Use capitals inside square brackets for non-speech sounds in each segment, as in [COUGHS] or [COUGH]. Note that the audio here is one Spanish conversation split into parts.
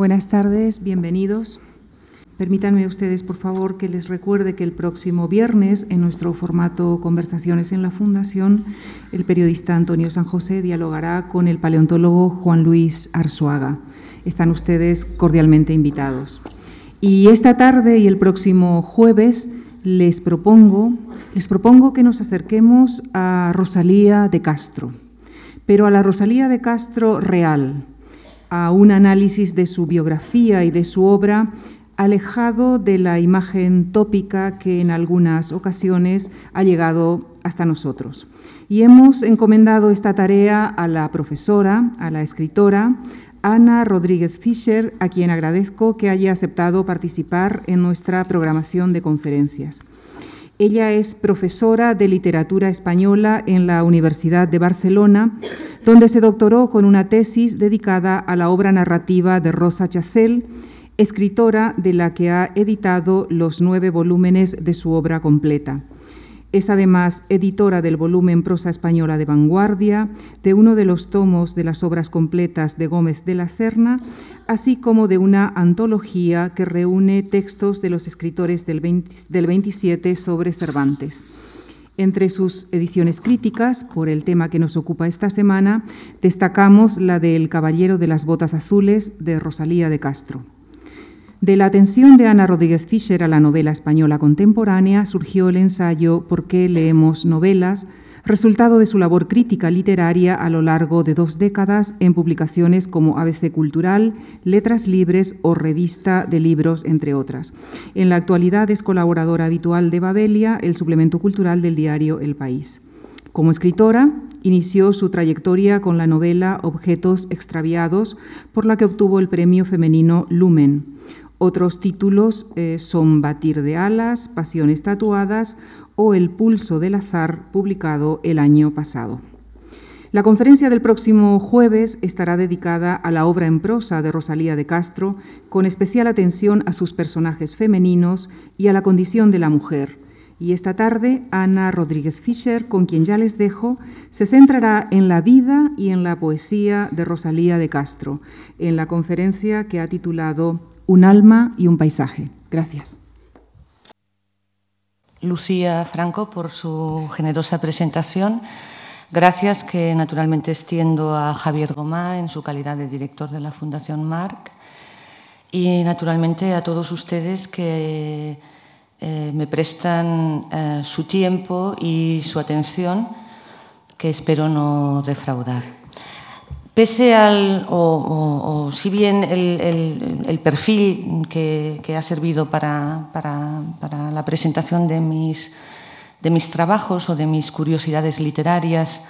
Buenas tardes, bienvenidos. Permítanme ustedes, por favor, que les recuerde que el próximo viernes, en nuestro formato Conversaciones en la Fundación, el periodista Antonio San José dialogará con el paleontólogo Juan Luis Arzuaga. Están ustedes cordialmente invitados. Y esta tarde y el próximo jueves les propongo, les propongo que nos acerquemos a Rosalía de Castro, pero a la Rosalía de Castro real, a un análisis de su biografía y de su obra alejado de la imagen tópica que en algunas ocasiones ha llegado hasta nosotros. Y hemos encomendado esta tarea a la profesora, a la escritora, Ana Rodríguez Fischer, a quien agradezco que haya aceptado participar en nuestra programación de conferencias. Ella es profesora de literatura española en la Universidad de Barcelona, donde se doctoró con una tesis dedicada a la obra narrativa de Rosa Chacel, escritora de la que ha editado los nueve volúmenes de su obra completa. Es además editora del volumen Prosa Española de Vanguardia, de uno de los tomos de las obras completas de Gómez de la Serna, así como de una antología que reúne textos de los escritores del, 27 sobre Cervantes. Entre sus ediciones críticas, por el tema que nos ocupa esta semana, destacamos la de El Caballero de las Botas Azules de Rosalía de Castro. De la atención de Ana Rodríguez Fischer a la novela española contemporánea surgió el ensayo ¿Por qué leemos novelas?, resultado de su labor crítica literaria a lo largo de dos décadas en publicaciones como ABC Cultural, Letras Libres o Revista de Libros, entre otras. En la actualidad es colaboradora habitual de Babelia, el suplemento cultural del diario El País. Como escritora, inició su trayectoria con la novela Objetos extraviados, por la que obtuvo el premio femenino Lumen. Otros títulos eh, son Batir de alas, Pasiones tatuadas o El pulso del azar, publicado el año pasado. La conferencia del próximo jueves estará dedicada a la obra en prosa de Rosalía de Castro, con especial atención a sus personajes femeninos y a la condición de la mujer. Y esta tarde, Ana Rodríguez Fischer, con quien ya les dejo, se centrará en la vida y en la poesía de Rosalía de Castro, en la conferencia que ha titulado un alma y un paisaje. Gracias. Lucía Franco por su generosa presentación. Gracias que naturalmente extiendo a Javier Gomá en su calidad de director de la Fundación Marc y naturalmente a todos ustedes que eh, me prestan eh, su tiempo y su atención que espero no defraudar. Pese al, o, si bien el, perfil que, ha servido para, la presentación de mis, de mis trabajos o de mis curiosidades literarias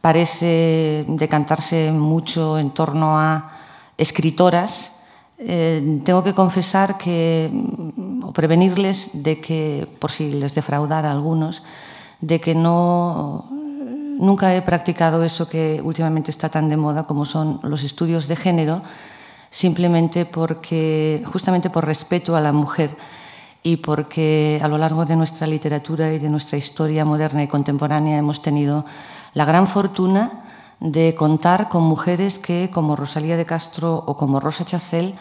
parece decantarse mucho en torno a escritoras, eh, tengo que confesar que, o prevenirles de que, por si les defraudara a algunos, de que no, nunca he practicado eso que últimamente está tan de moda como son los estudios de género, simplemente porque, justamente por respeto a la mujer y porque a lo largo de nuestra literatura y de nuestra historia moderna y contemporánea hemos tenido la gran fortuna de contar con mujeres que, como Rosalía de Castro o como Rosa Chacel,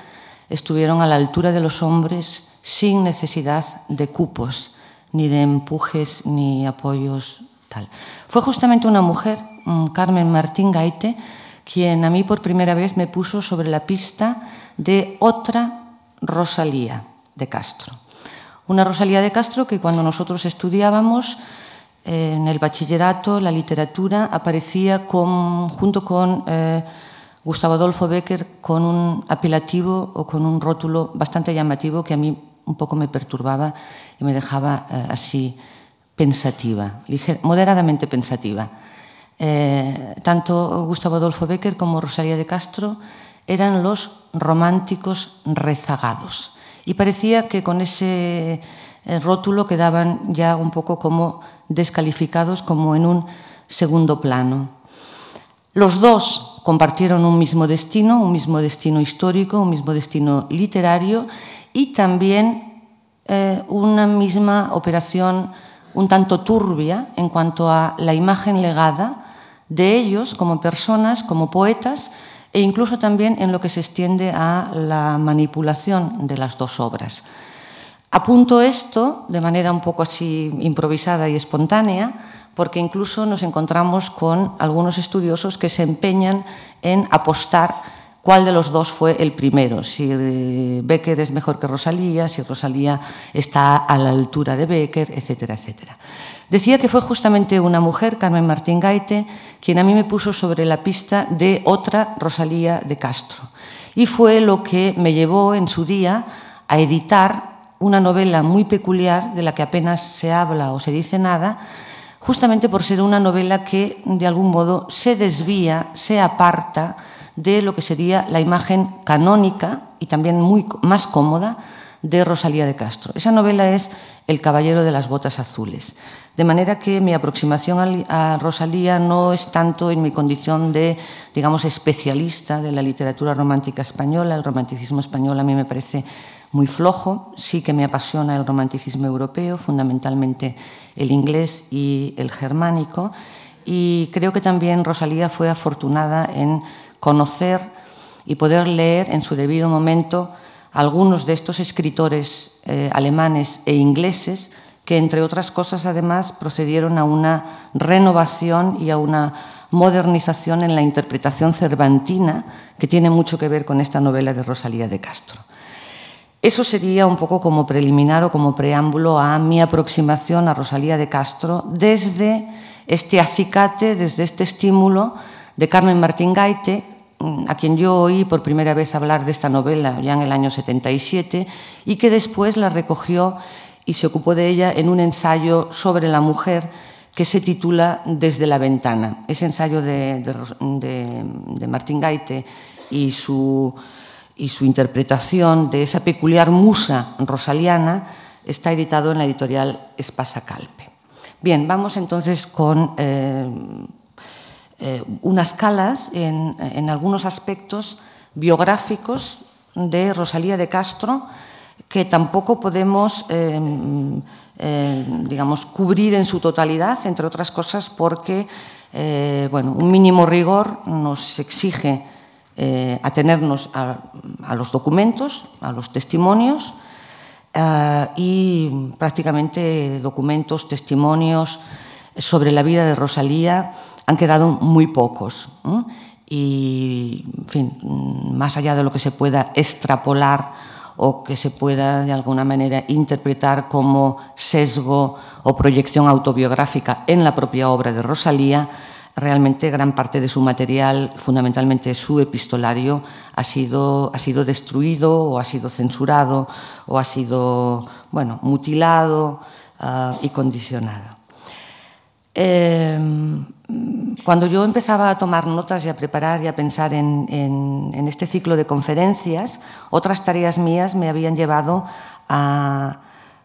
estuvieron a la altura de los hombres sin necesidad de cupos, ni de empujes, ni apoyos fue justamente una mujer, mm, Carmen Martín Gaite, quien a mí por primera vez me puso sobre la pista de otra Rosalía de Castro. Una Rosalía de Castro que cuando nosotros estudiábamos eh, en el bachillerato, la literatura, aparecía junto con eh, Gustavo Adolfo Becker con un apelativo o con un rótulo bastante llamativo que a mí un poco me perturbaba y me dejaba eh, así pensativa, moderadamente pensativa. Eh, tanto Gustavo Adolfo Becker como Rosalía de Castro eran los románticos rezagados. Y parecía que con ese eh, rótulo quedaban ya un poco como descalificados, como en un segundo plano. Los dos compartieron un mismo destino, un mismo destino histórico, un mismo destino literario y también eh, una misma operación un tanto turbia en cuanto a la imagen legada de ellos como personas, como poetas, e incluso también en lo que se extiende a la manipulación de las dos obras. Apunto esto de manera un poco así improvisada y espontánea, porque incluso nos encontramos con algunos estudiosos que se empeñan en apostar cuál de los dos fue el primero, si Becker es mejor que Rosalía, si Rosalía está a la altura de Becker, etcétera, etcétera. Decía que fue justamente una mujer, Carmen Martín Gaite, quien a mí me puso sobre la pista de otra Rosalía de Castro. Y fue lo que me llevó en su día a editar una novela muy peculiar de la que apenas se habla o se dice nada, justamente por ser una novela que de algún modo se desvía, se aparta de lo que sería la imagen canónica y también muy más cómoda de Rosalía de Castro. Esa novela es El caballero de las botas azules. De manera que mi aproximación a Rosalía no es tanto en mi condición de, digamos, especialista de la literatura romántica española. El romanticismo español a mí me parece muy flojo. Sí que me apasiona el romanticismo europeo, fundamentalmente el inglés y el germánico. Y creo que también Rosalía fue afortunada en conocer y poder leer en su debido momento algunos de estos escritores eh, alemanes e ingleses que, entre otras cosas, además, procedieron a una renovación y a una modernización en la interpretación cervantina que tiene mucho que ver con esta novela de Rosalía de Castro. Eso sería un poco como preliminar o como preámbulo a mi aproximación a Rosalía de Castro desde este acicate, desde este estímulo de Carmen Martín Gaite, a quien yo oí por primera vez hablar de esta novela ya en el año 77 y que después la recogió y se ocupó de ella en un ensayo sobre la mujer que se titula Desde la ventana. Ese ensayo de, Martín Gaite y su, y su interpretación de esa peculiar musa rosaliana está editado en la editorial Espasa Calpe. Bien, vamos entonces con eh, eh, unas calas en, algunos aspectos biográficos de Rosalía de Castro, que tampoco podemos, em, eh, digamos, cubrir en su totalidad, entre otras cosas porque, eh, bueno, un mínimo rigor nos exige eh, atenernos a, los documentos, a los testimonios, y prácticamente documentos, testimonios sobre la vida de Rosalía han quedado muy pocos. Y, más allá de lo que se pueda extrapolar o que se pueda de alguna manera interpretar como sesgo o proyección autobiográfica en la propia obra de Rosalía, realmente gran parte de su material, fundamentalmente su epistolario, ha sido, ha sido destruido o ha sido censurado o ha sido bueno, mutilado uh, y condicionado. Eh, cuando yo empezaba a tomar notas y a preparar y a pensar en, este ciclo de conferencias, otras tareas mías me habían llevado a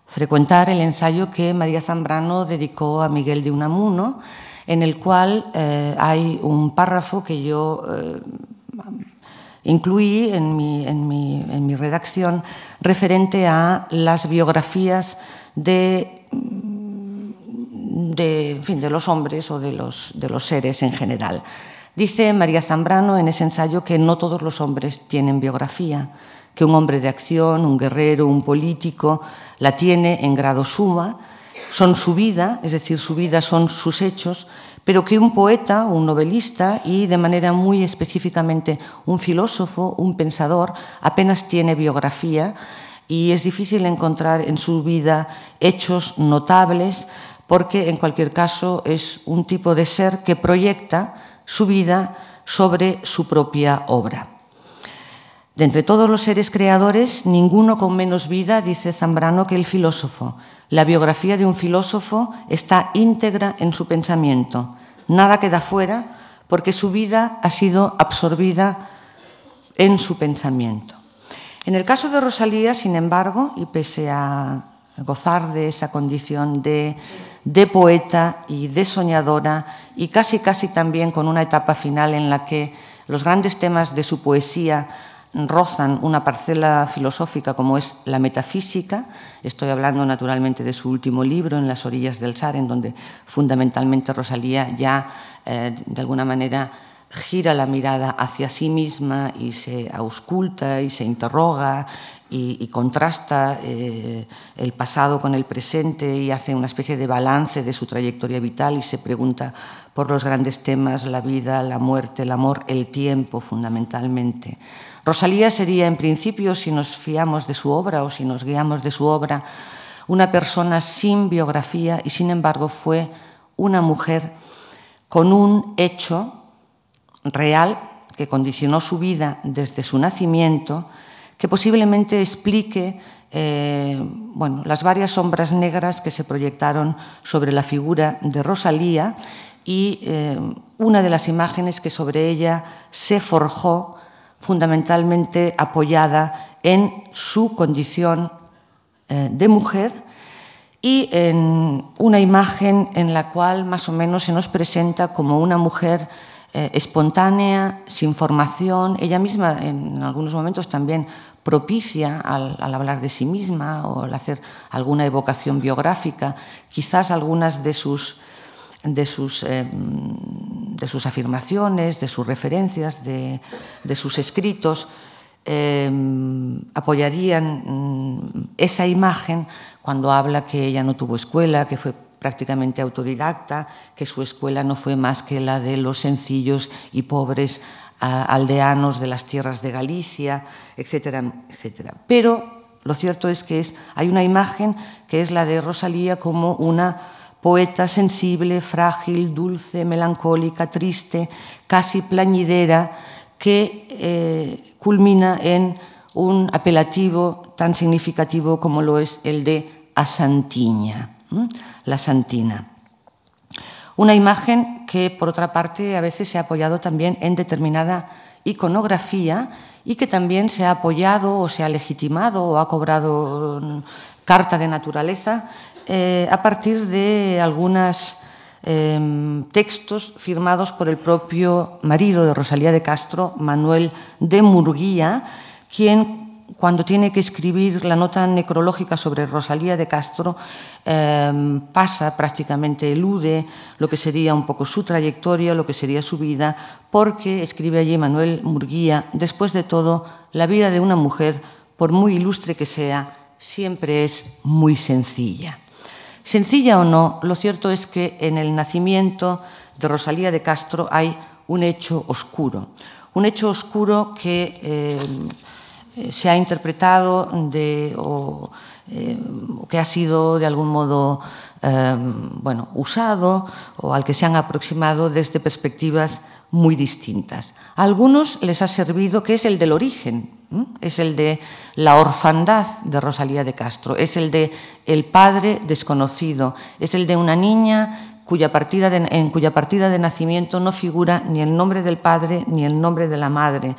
frecuentar el ensayo que María Zambrano dedicó a Miguel de Unamuno, en el cual eh, hay un párrafo que yo eh, incluí en mi redacción referente a las biografías de de, fin, de los hombres o de los, de los seres en general. Dice María Zambrano en ese ensayo que no todos los hombres tienen biografía, que un hombre de acción, un guerrero, un político, la tiene en grado suma, son su vida, es decir, su vida son sus hechos, pero que un poeta, un novelista y de manera muy específicamente un filósofo, un pensador, apenas tiene biografía y es difícil encontrar en su vida hechos notables porque en cualquier caso es un tipo de ser que proyecta su vida sobre su propia obra. De entre todos los seres creadores, ninguno con menos vida, dice Zambrano, que el filósofo. La biografía de un filósofo está íntegra en su pensamiento. Nada queda fuera porque su vida ha sido absorbida en su pensamiento. En el caso de Rosalía, sin embargo, y pese a gozar de esa condición de de poeta y de soñadora y casi casi también con una etapa final en la que los grandes temas de su poesía rozan una parcela filosófica como es la metafísica. Estoy hablando naturalmente de su último libro, En las orillas del Sar, en donde fundamentalmente Rosalía ya eh, de alguna manera gira la mirada hacia sí misma y se ausculta y se interroga y, contrasta eh, el pasado con el presente y hace una especie de balance de su trayectoria vital y se pregunta por los grandes temas, la vida, la muerte, el amor, el tiempo fundamentalmente. Rosalía sería en principio, si nos fiamos de su obra o si nos guiamos de su obra, una persona sin biografía y sin embargo fue una mujer con un hecho real que condicionó su vida desde su nacimiento que posiblemente explique eh, bueno, las varias sombras negras que se proyectaron sobre la figura de Rosalía y eh, una de las imágenes que sobre ella se forjó fundamentalmente apoyada en su condición eh, de mujer y en una imagen en la cual más o menos se nos presenta como una mujer espontánea, sin formación. Ella misma en algunos momentos también propicia al, hablar de sí misma o al hacer alguna evocación biográfica, quizás algunas de sus, de sus, eh, de sus afirmaciones, de sus referencias, de, sus escritos, eh, apoyarían mm, esa imagen cuando habla que ella no tuvo escuela, que fue prácticamente autodidacta, que su escuela no fue más que la de los sencillos y pobres aldeanos de las tierras de Galicia, etcétera, etcétera. Pero lo cierto es que es, hay una imagen que es la de Rosalía como una poeta sensible, frágil, dulce, melancólica, triste, casi plañidera, que eh, culmina en un apelativo tan significativo como lo es el de Asantiña la Santina. Una imagen que, por otra parte, a veces se ha apoyado también en determinada iconografía y que también se ha apoyado o se ha legitimado o ha cobrado mm, carta de naturaleza eh, a partir de algunos em, textos firmados por el propio marido de Rosalía de Castro, Manuel de Murguía, quien cuando tiene que escribir la nota necrológica sobre Rosalía de Castro, em, pasa prácticamente, elude lo que sería un poco su trayectoria, lo que sería su vida, porque escribe allí Manuel Murguía, después de todo, la vida de una mujer, por muy ilustre que sea, siempre es muy sencilla. Sencilla o no, lo cierto es que en el nacimiento de Rosalía de Castro hay un hecho oscuro, un hecho oscuro que... Em, se ha interpretado de, o, eh, que ha sido de algún modo eh, bueno, usado o al que se han aproximado desde perspectivas muy distintas. A algunos les ha servido que es el del origen, es el de la orfandad de Rosalía de Castro, es el de el padre desconocido, es el de una niña cuya partida en cuya partida de nacimiento no figura ni el nombre del padre ni el nombre de la madre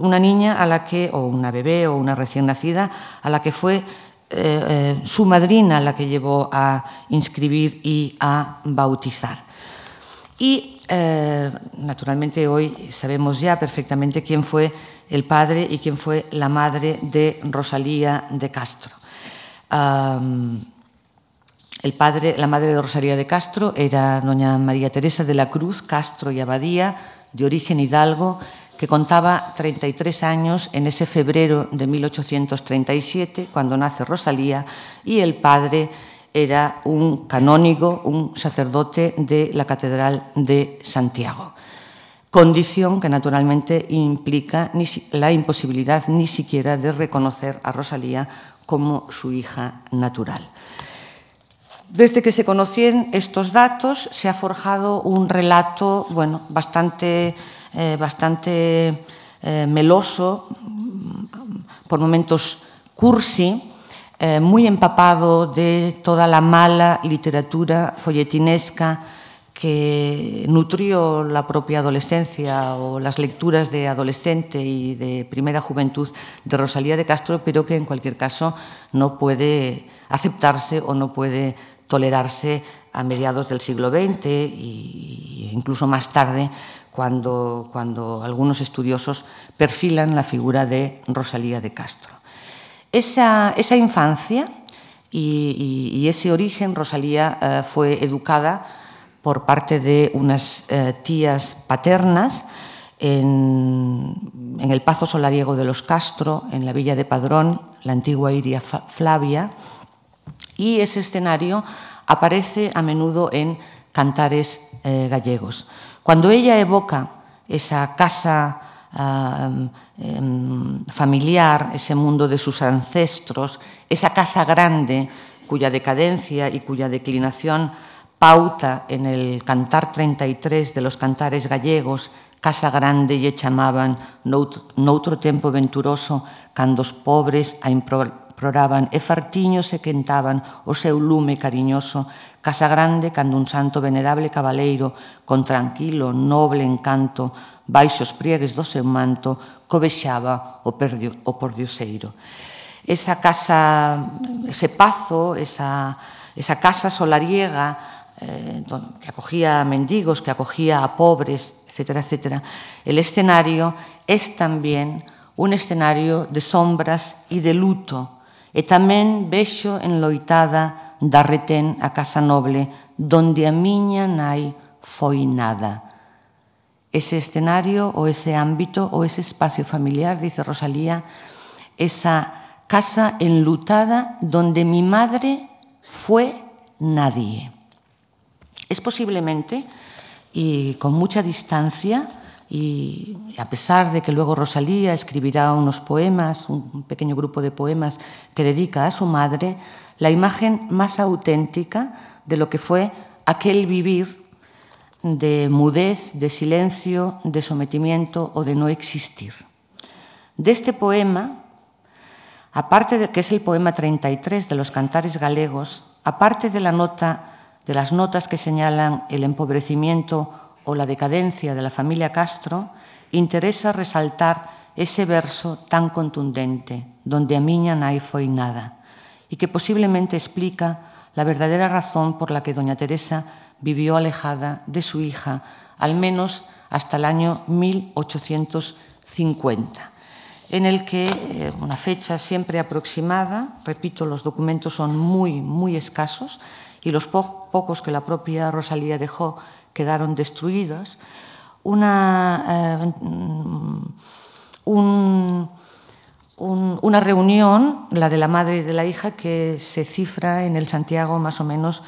una niña a la que, o una bebé o una recién nacida, a la que fue eh, eh, su madrina la que llevó a inscribir y a bautizar. Y eh, naturalmente hoy sabemos ya perfectamente quién fue el padre y quién fue la madre de Rosalía de Castro. El padre, la madre de Rosalía de Castro era doña María Teresa de la Cruz Castro y Abadía, de origen hidalgo, que contaba 33 años en ese febrero de 1837, cuando nace Rosalía, y el padre era un canónigo, un sacerdote de la Catedral de Santiago. Condición que naturalmente implica la imposibilidad ni siquiera de reconocer a Rosalía como su hija natural. Desde que se conocían estos datos se ha forjado un relato bueno, bastante eh, bastante eh, meloso, por momentos cursi, eh, muy empapado de toda la mala literatura folletinesca que nutrió la propia adolescencia o las lecturas de adolescente y de primera juventud de Rosalía de Castro, pero que en cualquier caso no puede aceptarse o no puede tolerarse a mediados del siglo XX e incluso más tarde cuando, cuando algunos estudiosos perfilan la figura de Rosalía de Castro. Esa, esa infancia y, ese origen, Rosalía eh, fue educada por parte de unas eh, tías paternas en, el Pazo Solariego de los Castro, en la villa de Padrón, la antigua Iria Flavia, y ese escenario aparece a menudo en cantares eh, gallegos. Cuando ella evoca esa casa em, familiar, ese mundo de sus ancestros, esa casa grande cuya decadencia y cuya declinación pauta en el cantar 33 de los cantares gallegos casa grande lle chamaban noutro tempo venturoso cando os pobres a floraban e fartiños se quentaban o seu lume cariñoso, casa grande cando un santo venerable cabaleiro, con tranquilo, noble encanto, baixos priegues do seu manto, cobexaba o, perdio, o pordioseiro. Esa casa, ese pazo, esa, esa casa solariega eh, que acogía a mendigos, que acogía a pobres, etcétera, etcétera, el escenario es también un escenario de sombras e de luto, e tamén vexo enloitada da retén a Casa Noble, donde a miña nai foi nada. Ese escenario ou ese ámbito ou ese espacio familiar, dice Rosalía, esa casa enlutada donde mi madre fue nadie. Es posiblemente, y con mucha distancia, y a pesar de que luego Rosalía escribirá unos poemas, un pequeño grupo de poemas que dedica a su madre, la imagen más auténtica de lo que fue aquel vivir de mudez, de silencio, de sometimiento o de no existir. De este poema, aparte de que es el poema 33 de los cantares galegos, aparte de la nota de las notas que señalan el empobrecimiento o la decadencia de la familia Castro, interesa resaltar ese verso tan contundente, donde a miña nai foi nada, y que posiblemente explica la verdadera razón por la que doña Teresa vivió alejada de su hija, al menos hasta el año 1850 en el que eh, una fecha siempre aproximada, repito, los documentos son muy, muy escasos, y los po pocos que la propia Rosalía dejó quedaron destruidos, una, eh, un, un, una reunión, la de la madre y de la hija, que se cifra en el Santiago más o menos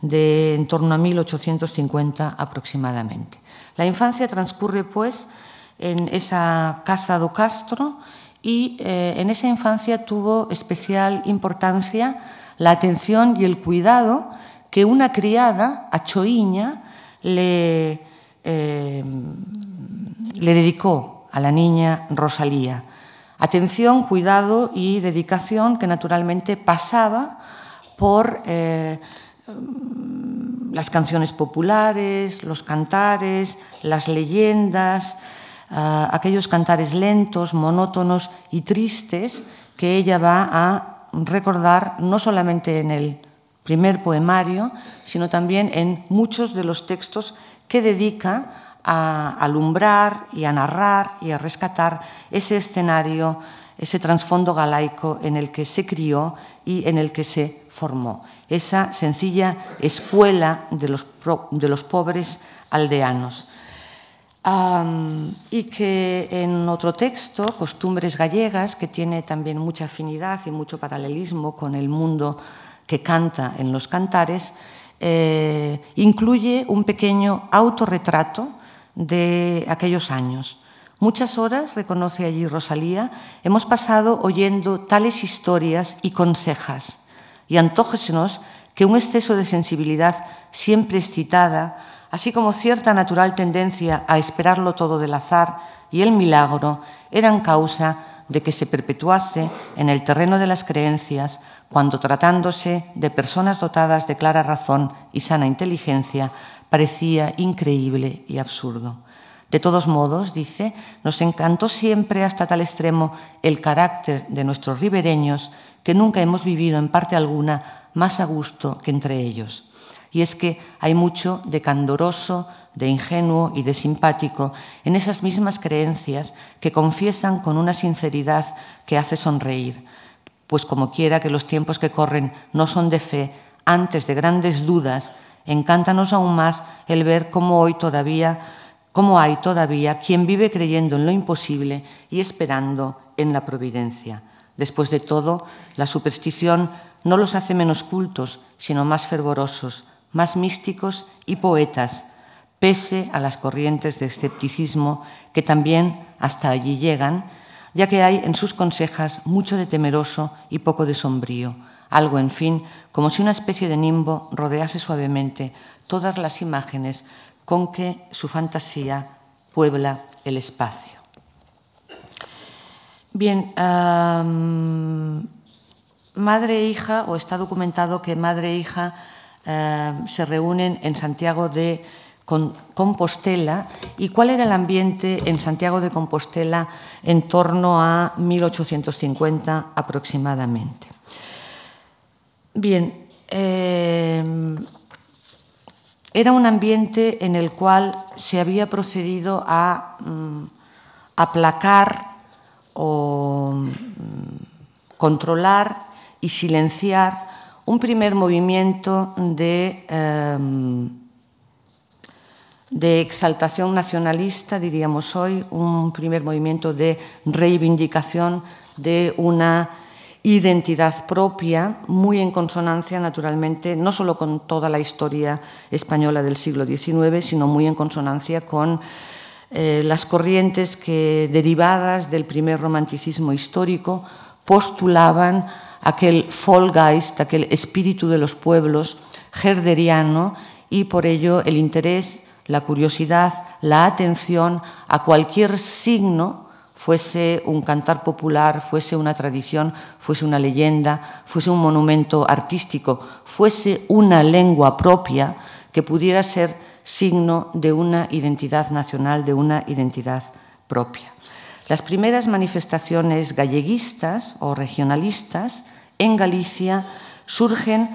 de en torno a 1850 aproximadamente. La infancia transcurre, pues, en esa casa do Castro y eh, en esa infancia tuvo especial importancia la atención y el cuidado que una criada, a Choiña, le, eh, le dedicó a la niña Rosalía. Atención, cuidado y dedicación que naturalmente pasaba por eh, las canciones populares, los cantares, las leyendas, uh, aquellos cantares lentos, monótonos y tristes que ella va a recordar no solamente en el primer poemario, sino también en muchos de los textos que dedica a alumbrar y a narrar y a rescatar ese escenario, ese trasfondo galaico en el que se crió y en el que se formó, esa sencilla escuela de los, de los pobres aldeanos. Y que en otro texto, Costumbres gallegas, que tiene también mucha afinidad y mucho paralelismo con el mundo que canta en los cantares, eh, incluye un pequeño autorretrato de aquellos años. Muchas horas, reconoce allí Rosalía, hemos pasado oyendo tales historias y consejas, y antójesenos que un exceso de sensibilidad siempre excitada, así como cierta natural tendencia a esperarlo todo del azar y el milagro, eran causa de que se perpetuase en el terreno de las creencias cuando tratándose de personas dotadas de clara razón y sana inteligencia, parecía increíble y absurdo. De todos modos, dice, nos encantó siempre hasta tal extremo el carácter de nuestros ribereños que nunca hemos vivido en parte alguna más a gusto que entre ellos. Y es que hay mucho de candoroso, de ingenuo y de simpático en esas mismas creencias que confiesan con una sinceridad que hace sonreír, pues como quiera que los tiempos que corren no son de fe, antes de grandes dudas, encántanos aún más el ver cómo hoy todavía cómo hay todavía quien vive creyendo en lo imposible y esperando en la providencia. Después de todo, la superstición no los hace menos cultos, sino más fervorosos, más místicos y poetas, pese a las corrientes de escepticismo que también hasta allí llegan, ya que hay en sus consejas mucho de temeroso y poco de sombrío, algo, en fin, como si una especie de nimbo rodease suavemente todas las imágenes con que su fantasía puebla el espacio. Bien, madre e hija, o está documentado que madre e hija se reúnen en Santiago de Compostela y cuál era el ambiente en Santiago de Compostela en torno a 1850 aproximadamente. Bien, eh, era un ambiente en el cual se había procedido a mm, aplacar o mm, controlar y silenciar un primer movimiento de, em, de exaltación nacionalista, diríamos hoy, un primer movimiento de reivindicación de una identidad propia, muy en consonancia, naturalmente, no solo con toda la historia española del siglo XIX, sino muy en consonancia con eh, las corrientes que, derivadas del primer romanticismo histórico, postulaban aquel Vollgeist, aquel espíritu de los pueblos herderiano, y por ello el interés, la curiosidad, la atención a cualquier signo fuese un cantar popular, fuese una tradición, fuese una leyenda, fuese un monumento artístico, fuese una lengua propia que pudiera ser signo de una identidad nacional, de una identidad propia. Las primeras manifestaciones galleguistas o regionalistas en Galicia surgen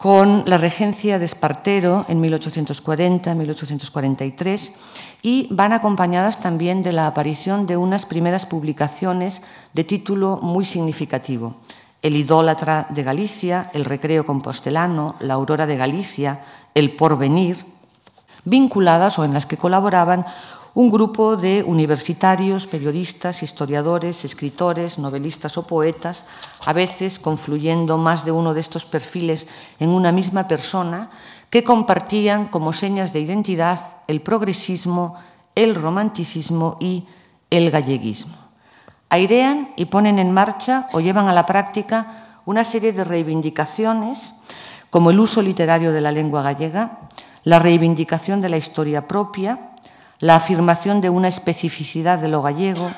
con la regencia de Espartero en 1840-1843 y van acompañadas también de la aparición de unas primeras publicaciones de título muy significativo. El idólatra de Galicia, el recreo compostelano, la aurora de Galicia, el porvenir, vinculadas o en las que colaboraban un grupo de universitarios, periodistas, historiadores, escritores, novelistas o poetas, a veces confluyendo más de uno de estos perfiles en una misma persona, que compartían como señas de identidad el progresismo, el romanticismo y el galleguismo. Airean y ponen en marcha o llevan a la práctica una serie de reivindicaciones como el uso literario de la lengua gallega, la reivindicación de la historia propia, la afirmación de una especificidad de lo gallego,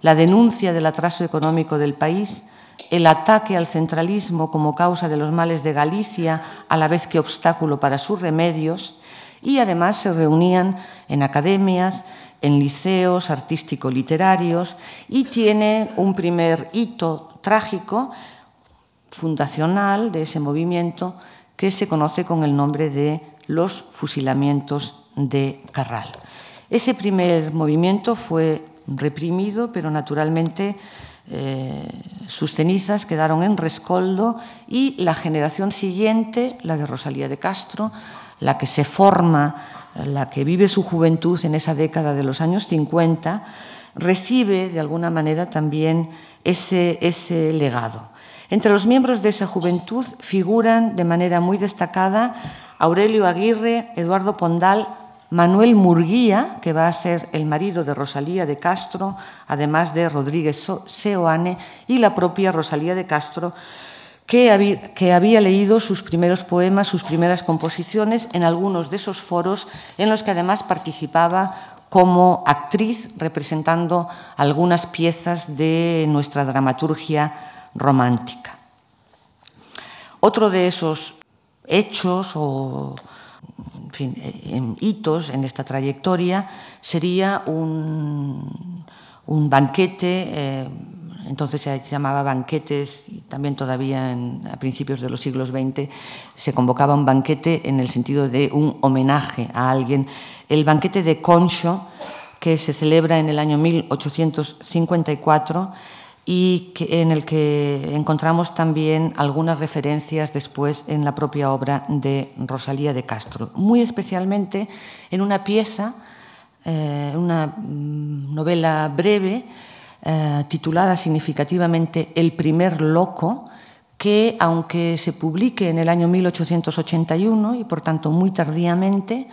la denuncia del atraso económico del país, el ataque al centralismo como causa de los males de Galicia, a la vez que obstáculo para sus remedios, y además se reunían en academias, en liceos artístico-literarios, y tiene un primer hito trágico, fundacional de ese movimiento, que se conoce con el nombre de los fusilamientos de Carral. Ese primer movimiento fue reprimido, pero naturalmente eh, sus cenizas quedaron en rescoldo y la generación siguiente, la de Rosalía de Castro, la que se forma, la que vive su juventud en esa década de los años 50, recibe de alguna manera también ese, ese legado. Entre los miembros de esa juventud figuran de manera muy destacada Aurelio Aguirre, Eduardo Pondal, Manuel Murguía, que va a ser el marido de Rosalía de Castro, además de Rodríguez Seoane, y la propia Rosalía de Castro, que había, leído sus primeros poemas, sus primeras composiciones en algunos de esos foros en los que además participaba como actriz representando algunas piezas de nuestra dramaturgia romántica. Otro de esos hechos o fin, en hitos en esta trayectoria sería un, un banquete, eh, entonces se llamaba banquetes y también todavía en, a principios de los siglos XX se convocaba un banquete en el sentido de un homenaje a alguien. El banquete de Concho, que se celebra en el año 1854 y en el que encontramos también algunas referencias después en la propia obra de Rosalía de Castro, muy especialmente en una pieza eh, una mm, novela breve eh, titulada significativamente El primer loco, que aunque se publique en el año 1881 y por tanto muy tardíamente,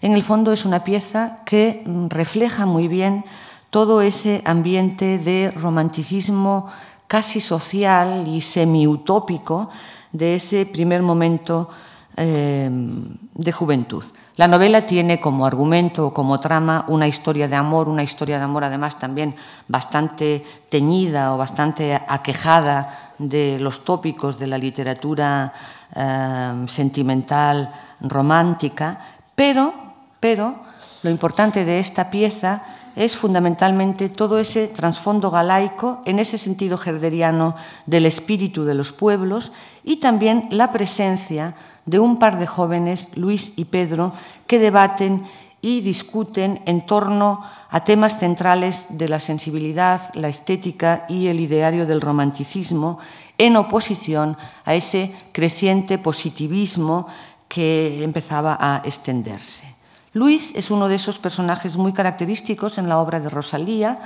en el fondo es una pieza que mm, refleja muy bien todo ese ambiente de romanticismo casi social y semi-utópico de ese primer momento eh, de juventud. La novela tiene como argumento como trama una historia de amor, una historia de amor además también bastante teñida o bastante aquejada de los tópicos de la literatura eh, sentimental romántica, pero, pero lo importante de esta pieza es fundamentalmente todo ese trasfondo galaico, en ese sentido herderiano del espíritu de los pueblos y también la presencia de un par de jóvenes, Luis y Pedro, que debaten y discuten en torno a temas centrales de la sensibilidad, la estética y el ideario del romanticismo, en oposición a ese creciente positivismo que empezaba a extenderse. Luis es uno de esos personajes muy característicos en la obra de Rosalía,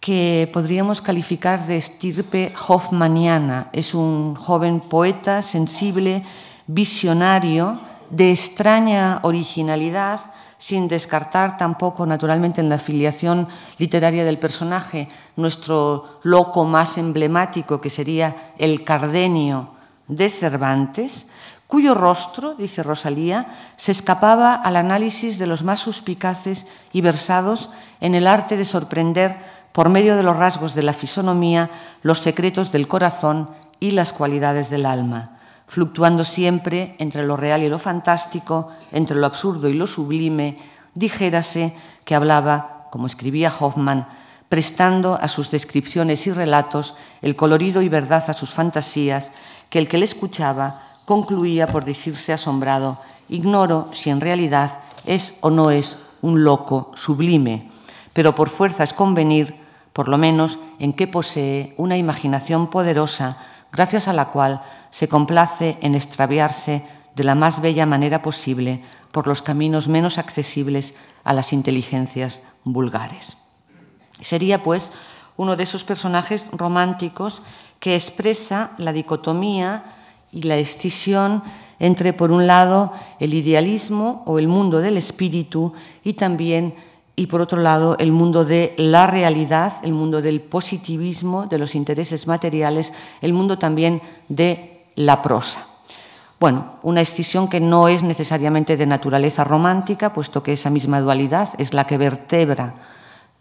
que podríamos calificar de estirpe hoffmaniana. Es un joven poeta sensible, visionario, de extraña originalidad, sin descartar tampoco, naturalmente, en la filiación literaria del personaje, nuestro loco más emblemático, que sería el Cardenio de Cervantes, cuyo rostro, dice Rosalía, se escapaba al análisis de los más suspicaces y versados en el arte de sorprender, por medio de los rasgos de la fisonomía, los secretos del corazón y las cualidades del alma fluctuando siempre entre lo real y lo fantástico, entre lo absurdo y lo sublime, dijérase que hablaba, como escribía Hoffman, prestando a sus descripciones y relatos el colorido y verdad a sus fantasías, que el que le escuchaba concluía por decirse asombrado, ignoro si en realidad es o no es un loco sublime, pero por fuerza es convenir, por lo menos, en que posee una imaginación poderosa, gracias a la cual se complace en extraviarse de la más bella manera posible por los caminos menos accesibles a las inteligencias vulgares. Sería, pues, uno de esos personajes románticos que expresa la dicotomía y la escisión entre, por un lado, el idealismo o el mundo del espíritu y también y por otro lado el mundo de la realidad, el mundo del positivismo, de los intereses materiales, el mundo también de la prosa. Bueno, una escisión que no es necesariamente de naturaleza romántica, puesto que esa misma dualidad es la que vertebra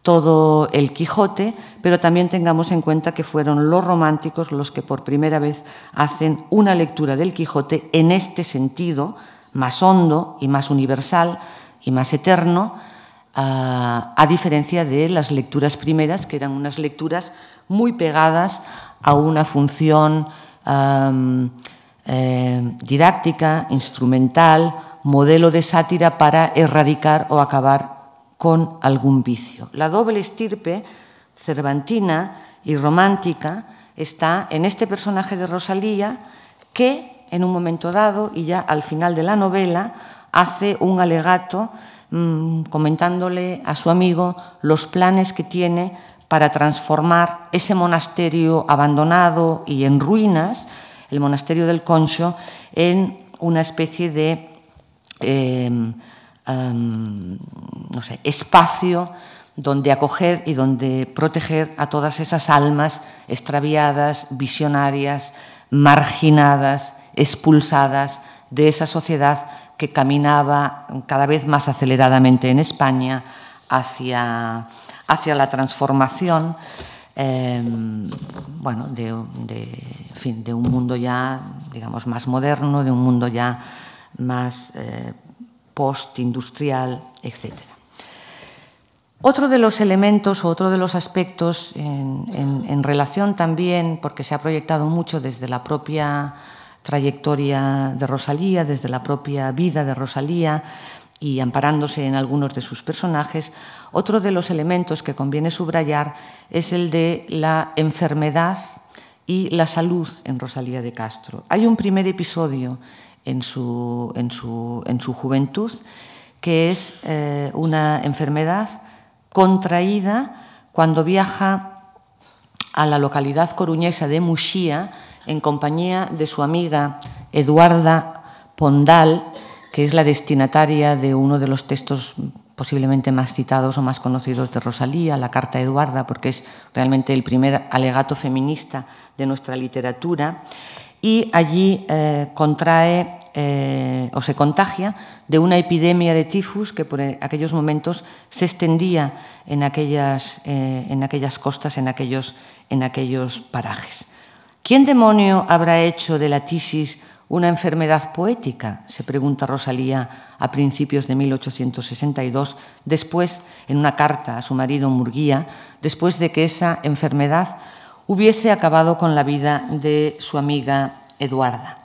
todo el Quijote, pero también tengamos en cuenta que fueron los románticos los que por primera vez hacen una lectura del Quijote en este sentido, más hondo y más universal y más eterno, a, diferencia de las lecturas primeras, que eran unas lecturas muy pegadas a una función eh, didáctica, instrumental, modelo de sátira para erradicar o acabar con algún vicio. La doble estirpe cervantina y romántica está en este personaje de Rosalía que en un momento dado y ya al final de la novela hace un alegato Mm, comentándole a su amigo los planes que tiene para transformar ese monasterio abandonado y en ruinas, el monasterio del Concho, en una especie de em, no sé, espacio donde acoger y donde proteger a todas esas almas extraviadas, visionarias, marginadas, expulsadas de esa sociedad que caminaba cada vez más aceleradamente en España hacia, hacia la transformación em, bueno, de, fin, de, un mundo ya digamos, más moderno, de un mundo ya más eh, postindustrial, etc. Otro de los elementos o otro de los aspectos en relación también, porque se ha proyectado mucho desde la propia trayectoria de Rosalía, desde la propia vida de Rosalía y amparándose en algunos de sus personajes, otro de los elementos que conviene subrayar es el de la enfermedad y la salud en Rosalía de Castro. Hay un primer episodio en su, en su, en su juventud que es eh, una enfermedad contraída cuando viaja a la localidad coruñesa de Muxía en compañía de su amiga Eduarda Pondal, que es la destinataria de uno de los textos posiblemente más citados o más conocidos de Rosalía, la Carta Eduarda, porque es realmente el primer alegato feminista de nuestra literatura, y allí eh, contrae eh, o se contagia de una epidemia de tifus que por aquellos momentos se extendía en aquellas, eh, en aquellas costas, en aquellos, en aquellos parajes. ¿Quién demonio habrá hecho de la tisis una enfermedad poética? se pregunta Rosalía a principios de 1862, después, en una carta a su marido Murguía, después de que esa enfermedad hubiese acabado con la vida de su amiga Eduarda.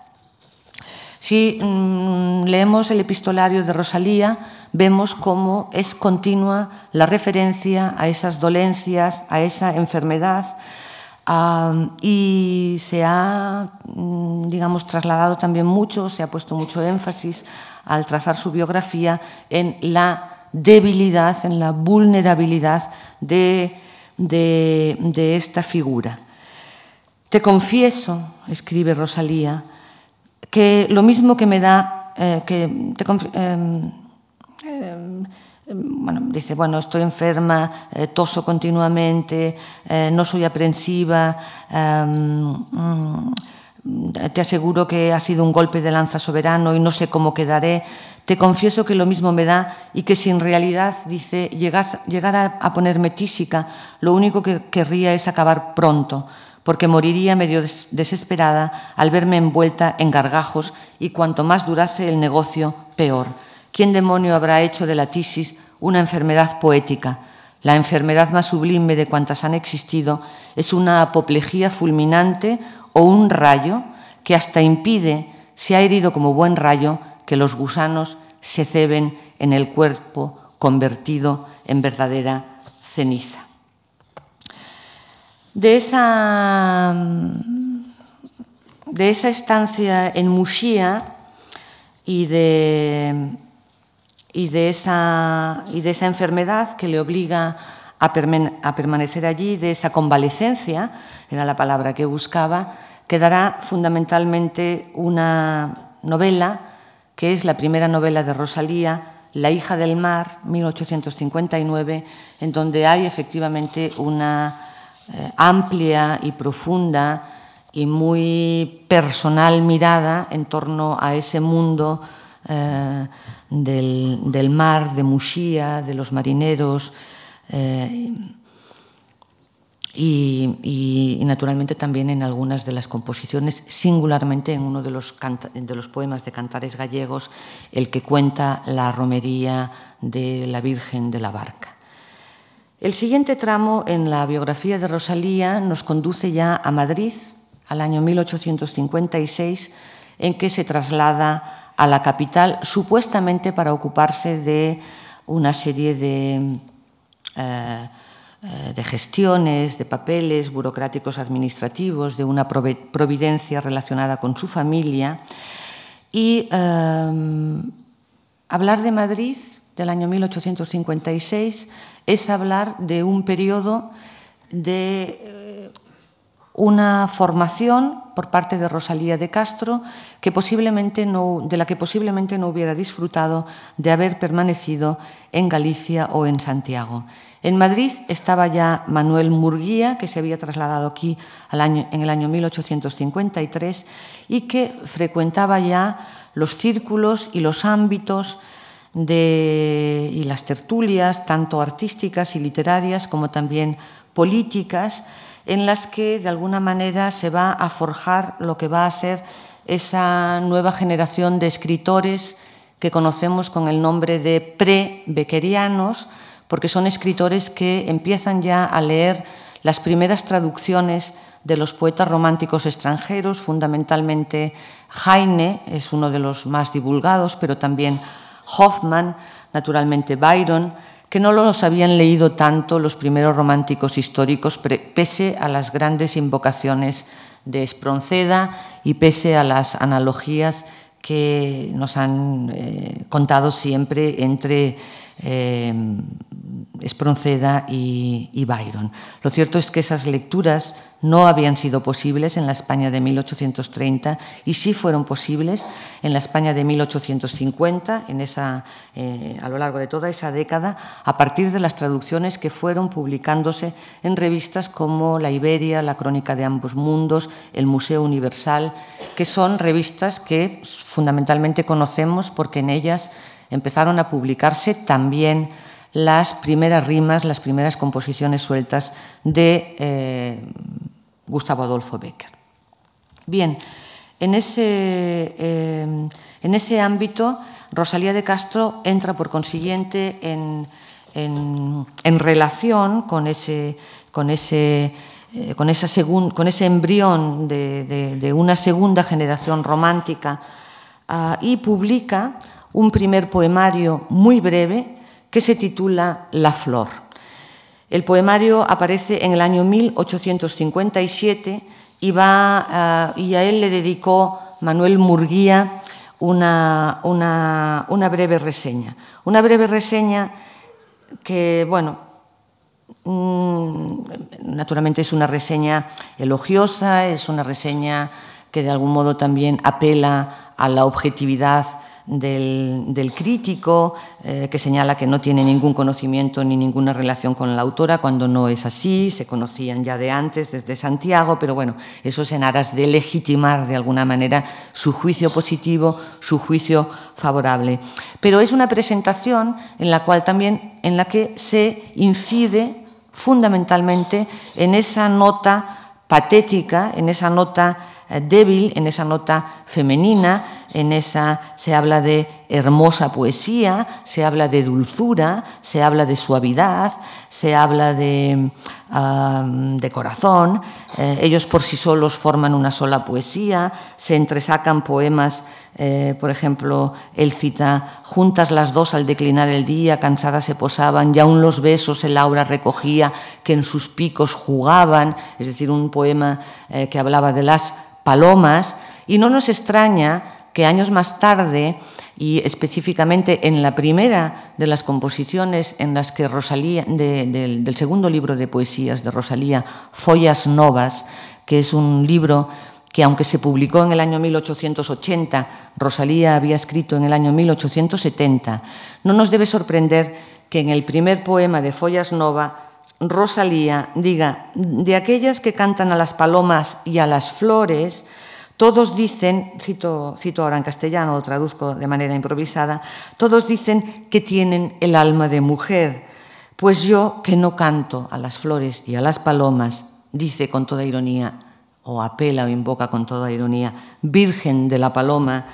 Si mm, leemos el epistolario de Rosalía, vemos cómo es continua la referencia a esas dolencias, a esa enfermedad, y se ha, mm, digamos, trasladado también mucho, se ha puesto mucho énfasis al trazar su biografía en la debilidad, en la vulnerabilidad de, de esta figura. Te confieso, escribe Rosalía, que lo mismo que me da, eh, que em, em, bueno, dice, bueno, estoy enferma, eh, toso continuamente, eh, no soy aprensiva, mm, te aseguro que ha sido un golpe de lanza soberano y no sé cómo quedaré. Te confieso que lo mismo me da y que si en realidad, dice, llegara a ponerme tísica, lo único que querría es acabar pronto porque moriría medio desesperada al verme envuelta en gargajos y cuanto más durase el negocio, peor. ¿Quién demonio habrá hecho de la tisis una enfermedad poética? La enfermedad más sublime de cuantas han existido es una apoplejía fulminante o un rayo que hasta impide, si ha herido como buen rayo, que los gusanos se ceben en el cuerpo convertido en verdadera ceniza. De esa, de esa estancia en Muxía y de, y de, esa, y de esa enfermedad que le obliga a permanecer allí, de esa convalecencia, era la palabra que buscaba, quedará fundamentalmente una novela que es la primera novela de Rosalía, La hija del mar, 1859, en donde hay efectivamente una eh, amplia y profunda y muy personal mirada en torno a ese mundo eh, del, mar, de Muxía, de los marineros. Eh, y, naturalmente también en algunas de las composiciones, singularmente en uno de los, de los poemas de cantares gallegos, el que cuenta la romería de la Virgen de la Barca. El siguiente tramo en la biografía de Rosalía nos conduce ya a Madrid, al año 1856, en que se traslada a la capital supuestamente para ocuparse de una serie de, eh, de gestiones, de papeles burocráticos administrativos, de una providencia relacionada con su familia. Y eh, hablar de Madrid del año 1856 es hablar de un periodo de eh, una formación por parte de Rosalía de Castro que posiblemente no, de la que posiblemente no hubiera disfrutado de haber permanecido en Galicia o en Santiago. En Madrid estaba ya Manuel Murguía, que se había trasladado aquí en el año 1853 y que frecuentaba ya los círculos y los ámbitos y las tertulias, tanto artísticas y literarias como también políticas, en las que de alguna manera se va a forjar lo que va a ser esa nueva generación de escritores que conocemos con el nombre de pre-bequerianos, porque son escritores que empiezan ya a leer las primeras traducciones de los poetas románticos extranjeros, fundamentalmente Heine es uno de los más divulgados, pero también Hoffman, naturalmente Byron, que no los habían leído tanto los primeros románticos históricos, pese a las grandes invocaciones de Espronceda y pese a las analogías que nos han eh, contado siempre entre eh, Espronceda y, y, Byron. Lo cierto es que esas lecturas no habían sido posibles en la España de 1830 y sí fueron posibles en la España de 1850, en esa, eh, a lo largo de toda esa década, a partir de las traducciones que fueron publicándose en revistas como La Iberia, La Crónica de Ambos Mundos, El Museo Universal, que son revistas que fundamentalmente conocemos porque en ellas empezaron a publicarse también las primeras rimas, las primeras composiciones sueltas de eh, Gustavo Adolfo Becker. Bien, en ese, eh, en ese, ámbito, Rosalía de Castro entra, por consiguiente, en, en, relación con ese, con ese, eh, con con ese embrión de, de, una segunda generación romántica uh, y publica un primer poemario muy breve que se titula La Flor. El poemario aparece en el año 1857 y, va, uh, y a él le dedicó Manuel Murguía una, breve reseña. Una breve reseña que, bueno, mmm, naturalmente es una reseña elogiosa, es una reseña que de algún modo también apela a la objetividad del, crítico, eh, que señala que no tiene ningún conocimiento ni ninguna relación con la autora, cuando no es así, se conocían ya de antes, desde Santiago, pero bueno, eso es en aras de legitimar de alguna manera su juicio positivo, su juicio favorable. Pero es una presentación en la cual también, en la que se incide fundamentalmente en esa nota patética, en esa nota eh, débil, en esa nota femenina, en esa se habla de hermosa poesía, se habla de dulzura, se habla de suavidad, se habla de, de corazón. Eh, ellos por sí solos forman una sola poesía, se entresacan poemas, eh, por ejemplo, él cita, juntas las dos al declinar el día, cansadas se posaban, y aún los besos el aura recogía, que en sus picos jugaban, es decir, un poema que hablaba de las palomas, y no nos extraña que años más tarde, y específicamente en la primera de las composiciones en las que Rosalía, del segundo libro de poesías de Rosalía, Follas Novas, que es un libro que aunque se publicó en el año 1880, Rosalía había escrito en el año 1870, no nos debe sorprender que en el primer poema de Follas Nova Rosalía diga, de aquellas que cantan a las palomas y a las flores, todos dicen, cito, cito ahora en castellano, lo traduzco de manera improvisada, todos dicen que tienen el alma de mujer, pues yo que no canto a las flores y a las palomas, dice con toda ironía, o apela o invoca con toda ironía, Virgen de la Paloma,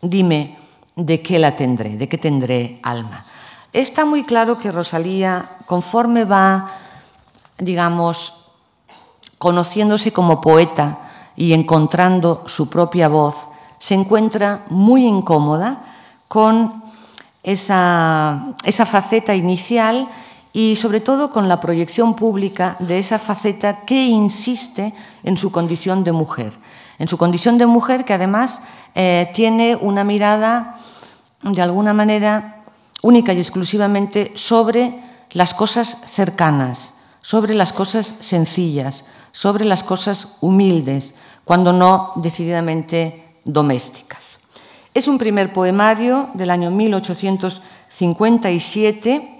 dime de qué la tendré, de qué tendré alma. Está muy claro que Rosalía, conforme va digamos, conociéndose como poeta y encontrando su propia voz, se encuentra muy incómoda con esa, esa faceta inicial y sobre todo con la proyección pública de esa faceta que insiste en su condición de mujer. En su condición de mujer que además eh, tiene una mirada de alguna manera única y exclusivamente sobre las cosas cercanas, sobre las cosas sencillas, sobre las cosas humildes, cuando no decididamente domésticas. Es un primer poemario del año 1857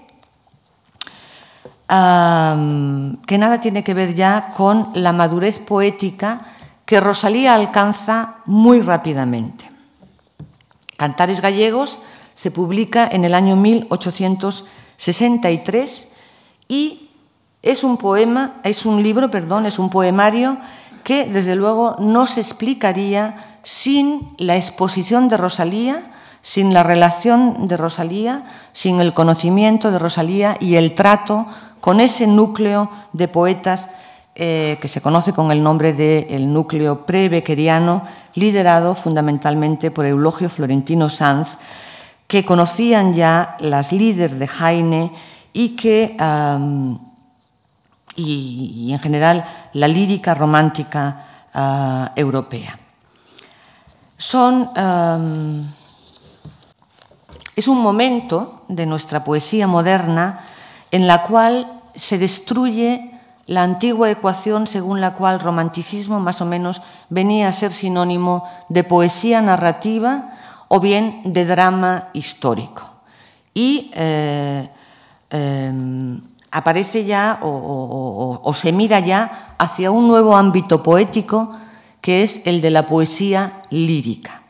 que nada tiene que ver ya con la madurez poética que Rosalía alcanza muy rápidamente. Cantares Gallegos se publica en el año 1863 y es un poema, es un libro, perdón, es un poemario que desde luego no se explicaría sin la exposición de Rosalía, sin la relación de Rosalía, sin el conocimiento de Rosalía y el trato con ese núcleo de poetas eh, que se conoce con el nombre de el núcleo pre-bequeriano, liderado fundamentalmente por Eulogio Florentino Sanz, que conocían ya las líderes de Jaime y que y, en general la lírica romántica ah, europea. son, es un momento de nuestra poesía moderna en la cual se destruye la antigua ecuación según la cual romanticismo más o menos venía a ser sinónimo de poesía narrativa o bien de drama histórico. Y eh, em, aparece ya o, se mira ya hacia un nuevo ámbito poético que es el de la poesía lírica.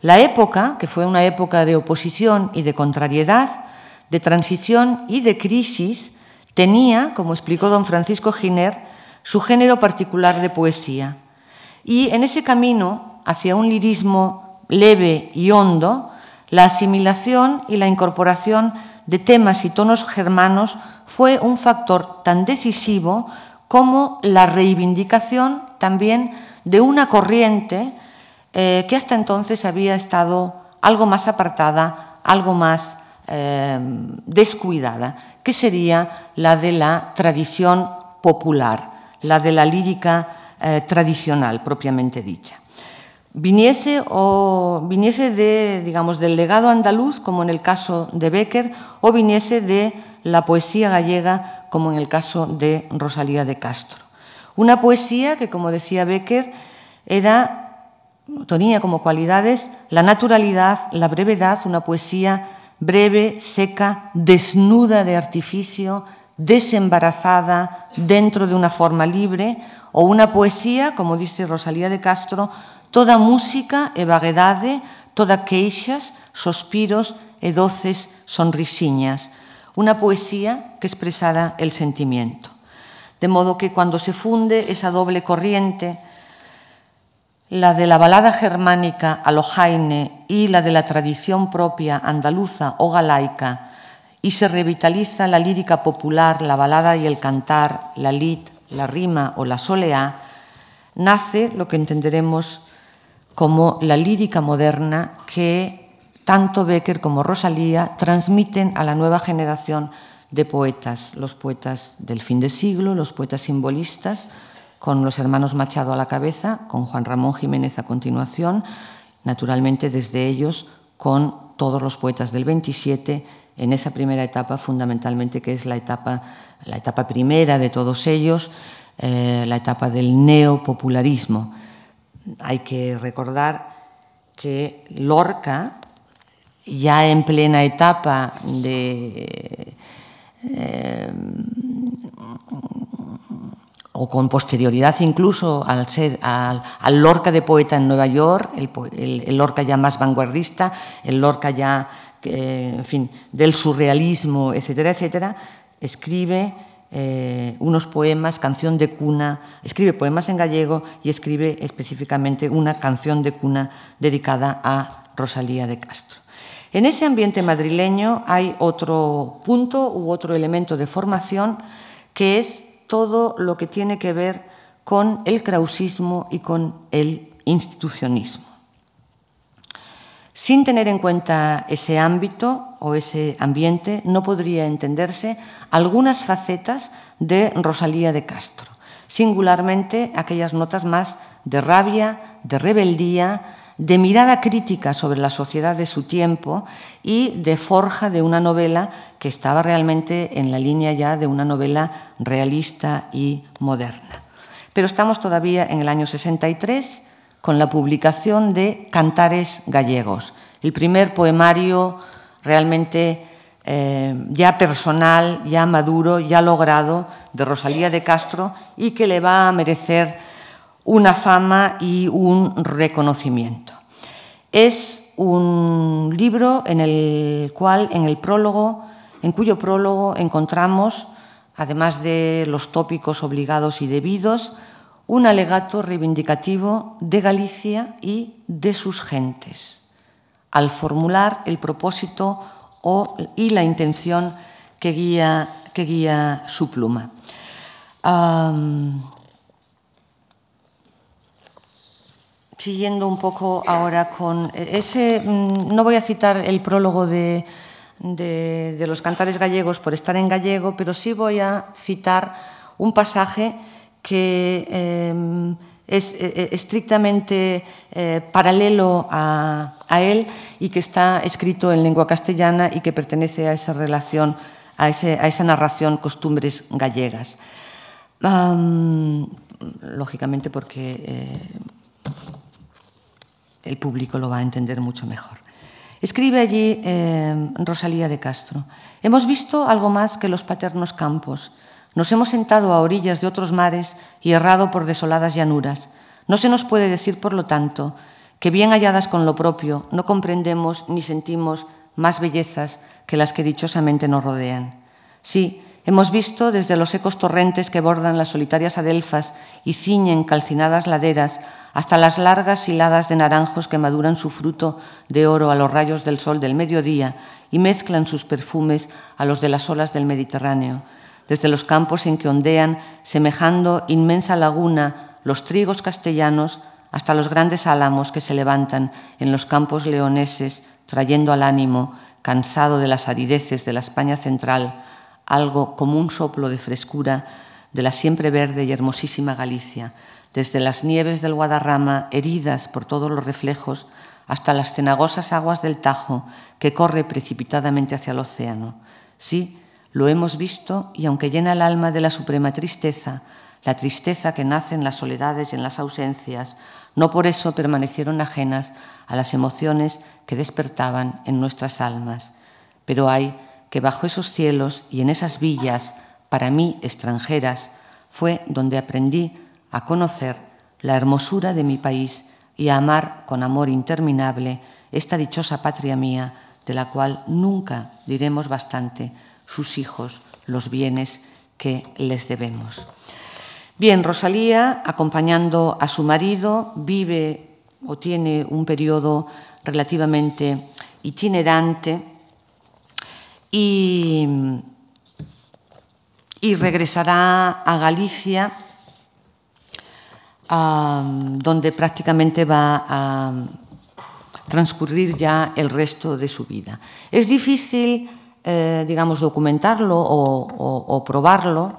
La época, que fue una época de oposición y de contrariedad, de transición y de crisis, tenía, como explicó don Francisco Giner, su género particular de poesía. Y en ese camino hacia un lirismo leve y hondo, la asimilación y la incorporación de temas y tonos germanos fue un factor tan decisivo como la reivindicación también de una corriente eh, que hasta entonces había estado algo más apartada, algo más eh, descuidada, que sería la de la tradición popular, la de la lírica eh, tradicional propiamente dicha. Viniese, o, viniese de, digamos, del legado andaluz, como en el caso de Becker, o viniese de la poesía gallega, como en el caso de Rosalía de Castro. Una poesía que, como decía Becker, era, tenía como cualidades la naturalidad, la brevedad, una poesía breve, seca, desnuda de artificio, desembarazada dentro de una forma libre, o una poesía, como dice Rosalía de Castro, toda música e vaguedade, toda queixas, sospiros e doces sonrisiñas, una poesía que expresara el sentimiento. De modo que cuando se funde esa doble corriente, la de la balada germánica a lo Jaime y la de la tradición propia andaluza o galaica, y se revitaliza la lírica popular, la balada y el cantar, la lit, la rima o la soleá, nace lo que entenderemos como la lírica moderna que tanto Becker como Rosalía transmiten a la nueva generación de poetas, los poetas del fin de siglo, los poetas simbolistas, con los hermanos Machado a la cabeza, con Juan Ramón Jiménez a continuación, naturalmente desde ellos con todos los poetas del 27 en esa primera etapa fundamentalmente que es la etapa, la etapa primera de todos ellos, eh, la etapa del neopopularismo. Hay que recordar que Lorca, ya en plena etapa de... Eh, o con posterioridad incluso al, ser, al, Lorca de poeta en Nueva York, el, Lorca ya más vanguardista, el Lorca ya, en fin, del surrealismo, etcétera, etcétera, escribe eh, unos poemas, canción de cuna, escribe poemas en gallego y escribe específicamente una canción de cuna dedicada a Rosalía de Castro. En ese ambiente madrileño hay otro punto u otro elemento de formación que es todo lo que tiene que ver con el krausismo y con el institucionismo. Sin tener en cuenta ese ámbito o ese ambiente, no podría entenderse algunas facetas de Rosalía de Castro, singularmente aquellas notas más de rabia, de rebeldía, de mirada crítica sobre la sociedad de su tiempo y de forja de una novela que estaba realmente en la línea ya de una novela realista y moderna. Pero estamos todavía en el año 63 con la publicación de Cantares Gallegos, el primer poemario realmente eh, ya personal, ya maduro, ya logrado de Rosalía de Castro y que le va a merecer una fama y un reconocimiento. Es un libro en el cual, en el prólogo, en cuyo prólogo encontramos, además de los tópicos obligados y debidos, un alegato reivindicativo de Galicia y de sus gentes, al formular el propósito y la intención que guía, que guía su pluma. siguiendo un poco ahora con ese, mm, no voy a citar el prólogo de, los cantares gallegos por estar en gallego, pero sí voy a citar un pasaje que em, es eh, eh, estrictamente eh, paralelo a, él y que está escrito en lengua castellana y que pertenece a esa relación, a, esa narración costumbres gallegas. lógicamente porque el público lo va a entender mucho mejor. Escribe allí Rosalía de Castro. Hemos visto algo más que los paternos campos nos hemos sentado a orillas de otros mares y errado por desoladas llanuras. No se nos puede decir, por lo tanto, que bien halladas con lo propio, no comprendemos ni sentimos más bellezas que las que dichosamente nos rodean. Sí, hemos visto desde los ecos torrentes que bordan las solitarias adelfas y ciñen calcinadas laderas hasta las largas hiladas de naranjos que maduran su fruto de oro a los rayos del sol del mediodía y mezclan sus perfumes a los de las olas del Mediterráneo desde los campos en que ondean, semejando inmensa laguna, los trigos castellanos, hasta los grandes álamos que se levantan en los campos leoneses, trayendo al ánimo, cansado de las arideces de la España central, algo como un soplo de frescura de la siempre verde y hermosísima Galicia, desde las nieves del Guadarrama, heridas por todos los reflejos, hasta las cenagosas aguas del Tajo, que corre precipitadamente hacia el océano. Sí, lo hemos visto y aunque llena el alma de la suprema tristeza, la tristeza que nace en las soledades y en las ausencias, no por eso permanecieron ajenas a las emociones que despertaban en nuestras almas. Pero hay que bajo esos cielos y en esas villas, para mí extranjeras, fue donde aprendí a conocer la hermosura de mi país y a amar con amor interminable esta dichosa patria mía, de la cual nunca diremos bastante sus hijos los bienes que les debemos. Bien, Rosalía, acompañando a su marido, vive o tiene un periodo relativamente itinerante y, regresará a Galicia, donde prácticamente va a transcurrir ya el resto de su vida. Es difícil eh, digamos, documentarlo o, probarlo,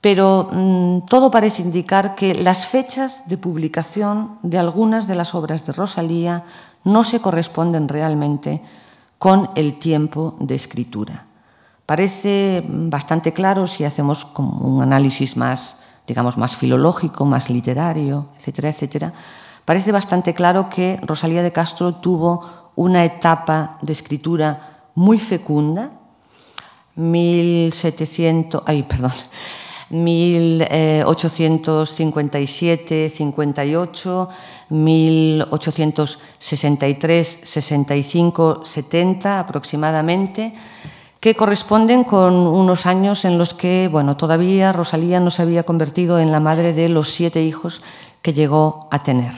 pero mm, todo parece indicar que las fechas de publicación de algunas de las obras de Rosalía no se corresponden realmente con el tiempo de escritura. Parece bastante claro si hacemos como un análisis más, digamos, más filológico, más literario, etcétera, etcétera. Parece bastante claro que Rosalía de Castro tuvo una etapa de escritura muy fecunda, 1700, ay, perdón, 1857, 58, 1863, 65, 70 aproximadamente, que corresponden con unos años en los que, bueno, todavía Rosalía no se había convertido en la madre de los siete hijos que llegó a tener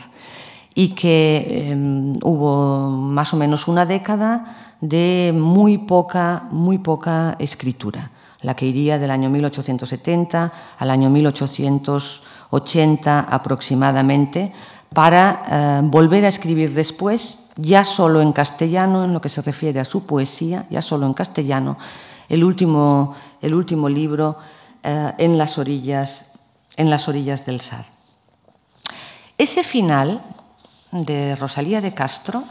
y que em, hubo más o menos una década de muy poca, muy poca escritura, la que iría del año 1870 al año 1880 aproximadamente, para eh, volver a escribir después, ya solo en castellano, en lo que se refiere a su poesía, ya solo en castellano, el último, el último libro eh, en, las orillas, en las orillas del Sar. Ese final de Rosalía de Castro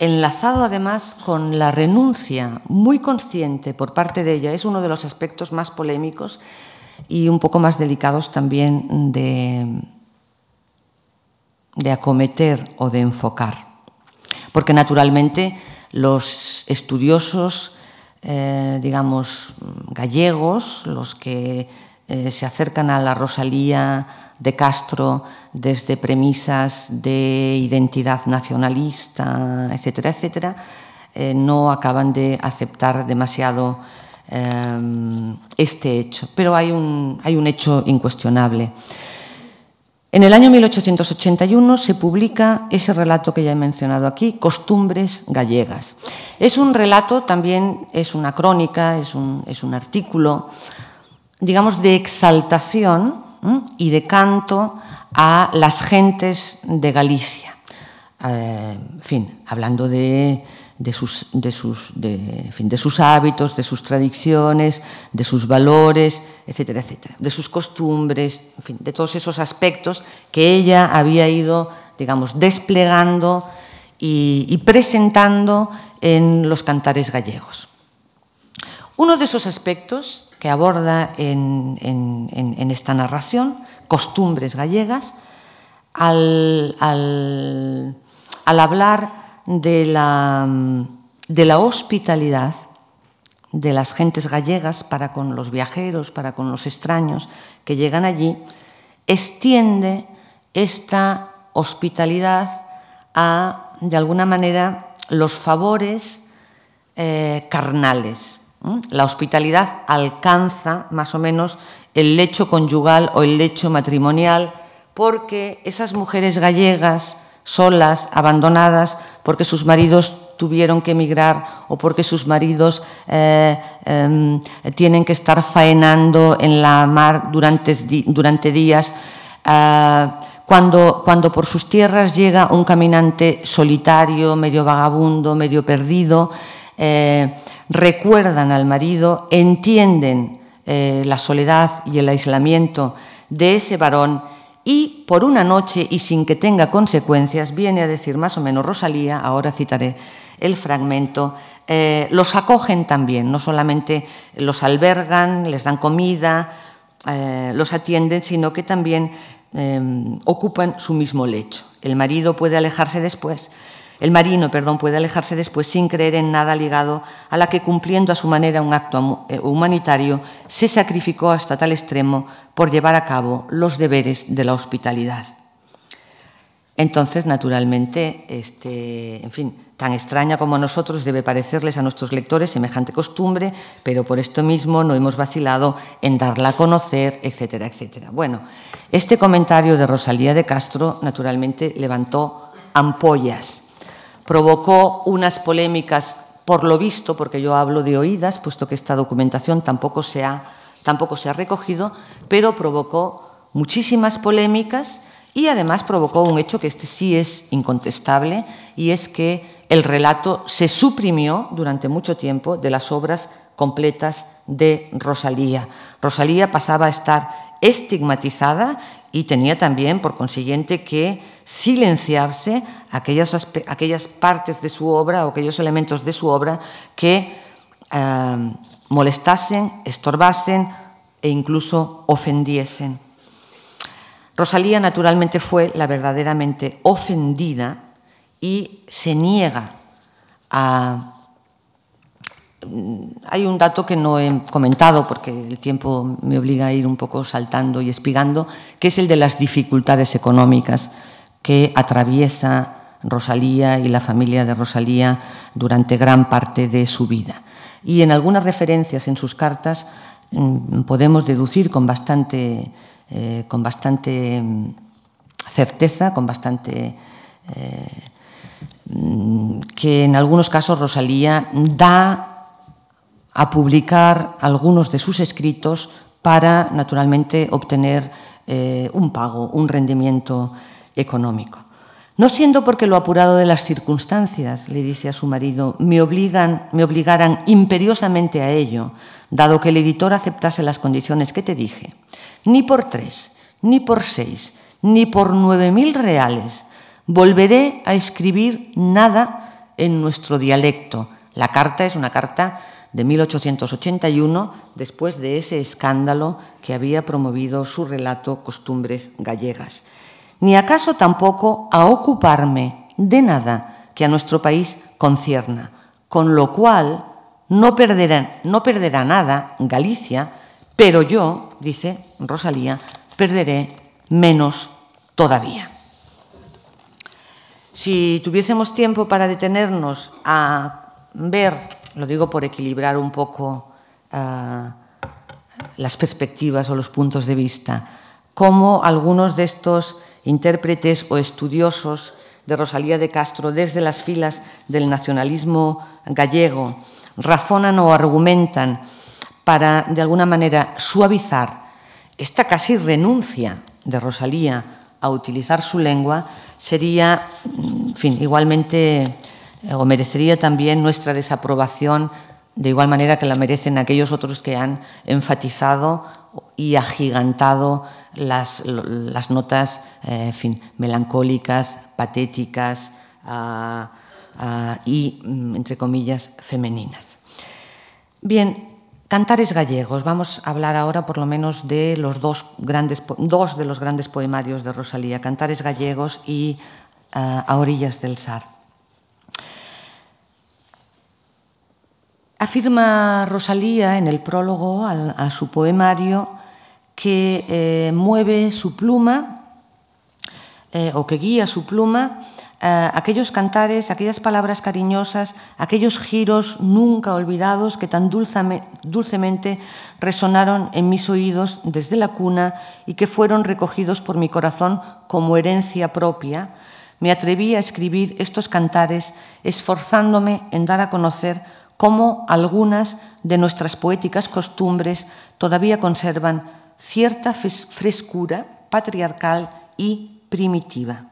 enlazado además con la renuncia muy consciente por parte de ella, es uno de los aspectos más polémicos y un poco más delicados también de, de acometer o de enfocar. Porque naturalmente los estudiosos, eh, digamos, gallegos, los que eh, se acercan a la Rosalía de Castro desde premisas de identidad nacionalista, etcétera, etcétera, eh, no acaban de aceptar demasiado eh, este hecho. Pero hay un, hay un hecho incuestionable. En el año 1881 se publica ese relato que ya he mencionado aquí, Costumbres gallegas. Es un relato, también es una crónica, es un, es un artículo, digamos, de exaltación y de canto a las gentes de Galicia. Eh, fin, hablando de de sus, de, sus, fin, de sus hábitos, de sus tradiciones, de sus valores, etcétera, etcétera, de sus costumbres, en fin, de todos esos aspectos que ella había ido, digamos, desplegando y presentando en los cantares gallegos. Uno de esos aspectos que aborda en, esta narración, costumbres gallegas, al, hablar de la, de la hospitalidad de las gentes gallegas para con los viajeros, para con los extraños que llegan allí, extiende esta hospitalidad a, de alguna manera, los favores eh, carnales. La hospitalidad alcanza más o menos el lecho conyugal o el lecho matrimonial, porque esas mujeres gallegas solas, abandonadas, porque sus maridos tuvieron que emigrar o porque sus maridos eh, eh, tienen que estar faenando en la mar durante, durante días. Eh, cuando, cuando por sus tierras llega un caminante solitario, medio vagabundo, medio perdido, eh, recuerdan al marido, entienden eh, la soledad y el aislamiento de ese varón y por una noche y sin que tenga consecuencias, viene a decir más o menos Rosalía, ahora citaré el fragmento, eh, los acogen también, no solamente los albergan, les dan comida, los atienden, sino que también ocupan su mismo lecho. El marido puede alejarse después, el marino, perdón, puede alejarse después sin creer en nada ligado a la que, cumpliendo a su manera un acto eh, humanitario, se sacrificó hasta tal extremo por llevar a cabo los deberes de la hospitalidad. Entonces, naturalmente, este, en fin, tan extraña como a nosotros debe parecerles a nuestros lectores semejante costumbre, pero por esto mismo no hemos vacilado en darla a conocer, etcétera, etcétera. Bueno, este comentario de Rosalía de Castro, naturalmente, levantó ampollas provocó unas polémicas, por lo visto, porque yo hablo de oídas, puesto que esta documentación tampoco se ha, tampoco se ha recogido, pero provocó muchísimas polémicas y además provocó un hecho que este sí es incontestable, y es que el relato se suprimió durante mucho tiempo de las obras completas de Rosalía. Rosalía pasaba a estar estigmatizada y tenía también, por consiguiente, que silenciarse aquellas, aquellas partes de su obra o aquellos elementos de su obra que eh, molestasen, estorbasen e incluso ofendiesen. Rosalía naturalmente fue la verdaderamente ofendida y se niega a Mm, hay un dato que no he comentado porque el tiempo me obliga a ir un poco saltando y espigando, que es el de las dificultades económicas que atraviesa Rosalía y la familia de Rosalía durante gran parte de su vida. Y en algunas referencias en sus cartas mm, podemos deducir con bastante, eh, con bastante mm, certeza, con bastante... Eh, que en algunos casos Rosalía da a publicar algunos de sus escritos para, naturalmente, obtener eh, un pago, un rendimiento económico. No siendo porque lo apurado de las circunstancias, le dice a su marido, me, obligan, me obligaran imperiosamente a ello, dado que el editor aceptase las condiciones que te dije, ni por tres, ni por seis, ni por nueve mil reales volveré a escribir nada en nuestro dialecto. La carta es una carta de 1881, después de ese escándalo que había promovido su relato Costumbres gallegas. Ni acaso tampoco a ocuparme de nada que a nuestro país concierna, con lo cual no perderá, nada Galicia, pero yo, dice Rosalía, perderé menos todavía. Si tuviésemos tiempo para detenernos a ver lo digo por equilibrar un poco uh, las perspectivas o los puntos de vista, cómo algunos de estos intérpretes o estudiosos de Rosalía de Castro desde las filas del nacionalismo gallego razonan o argumentan para, de alguna manera, suavizar esta casi renuncia de Rosalía a utilizar su lengua, sería, fin, igualmente eh, o merecería también nuestra desaprobación de igual manera que la merecen aquellos otros que han enfatizado y agigantado las, notas eh, fin, melancólicas, patéticas ah, ah, y, mm, entre comillas, femeninas. Bien, cantares gallegos. Vamos a hablar ahora por lo menos de los dos, grandes, dos de los grandes poemarios de Rosalía, Cantares gallegos y ah, A orillas del Sar. Afirma Rosalía en el prólogo a, su poemario que eh, mueve su pluma eh, o que guía su pluma eh, aquellos cantares, aquellas palabras cariñosas, aquellos giros nunca olvidados que tan dulcemente resonaron en mis oídos desde la cuna y que fueron recogidos por mi corazón como herencia propia, me atreví a escribir estos cantares esforzándome en dar a conocer cómo algunas de nuestras poéticas costumbres todavía conservan cierta frescura patriarcal y primitiva.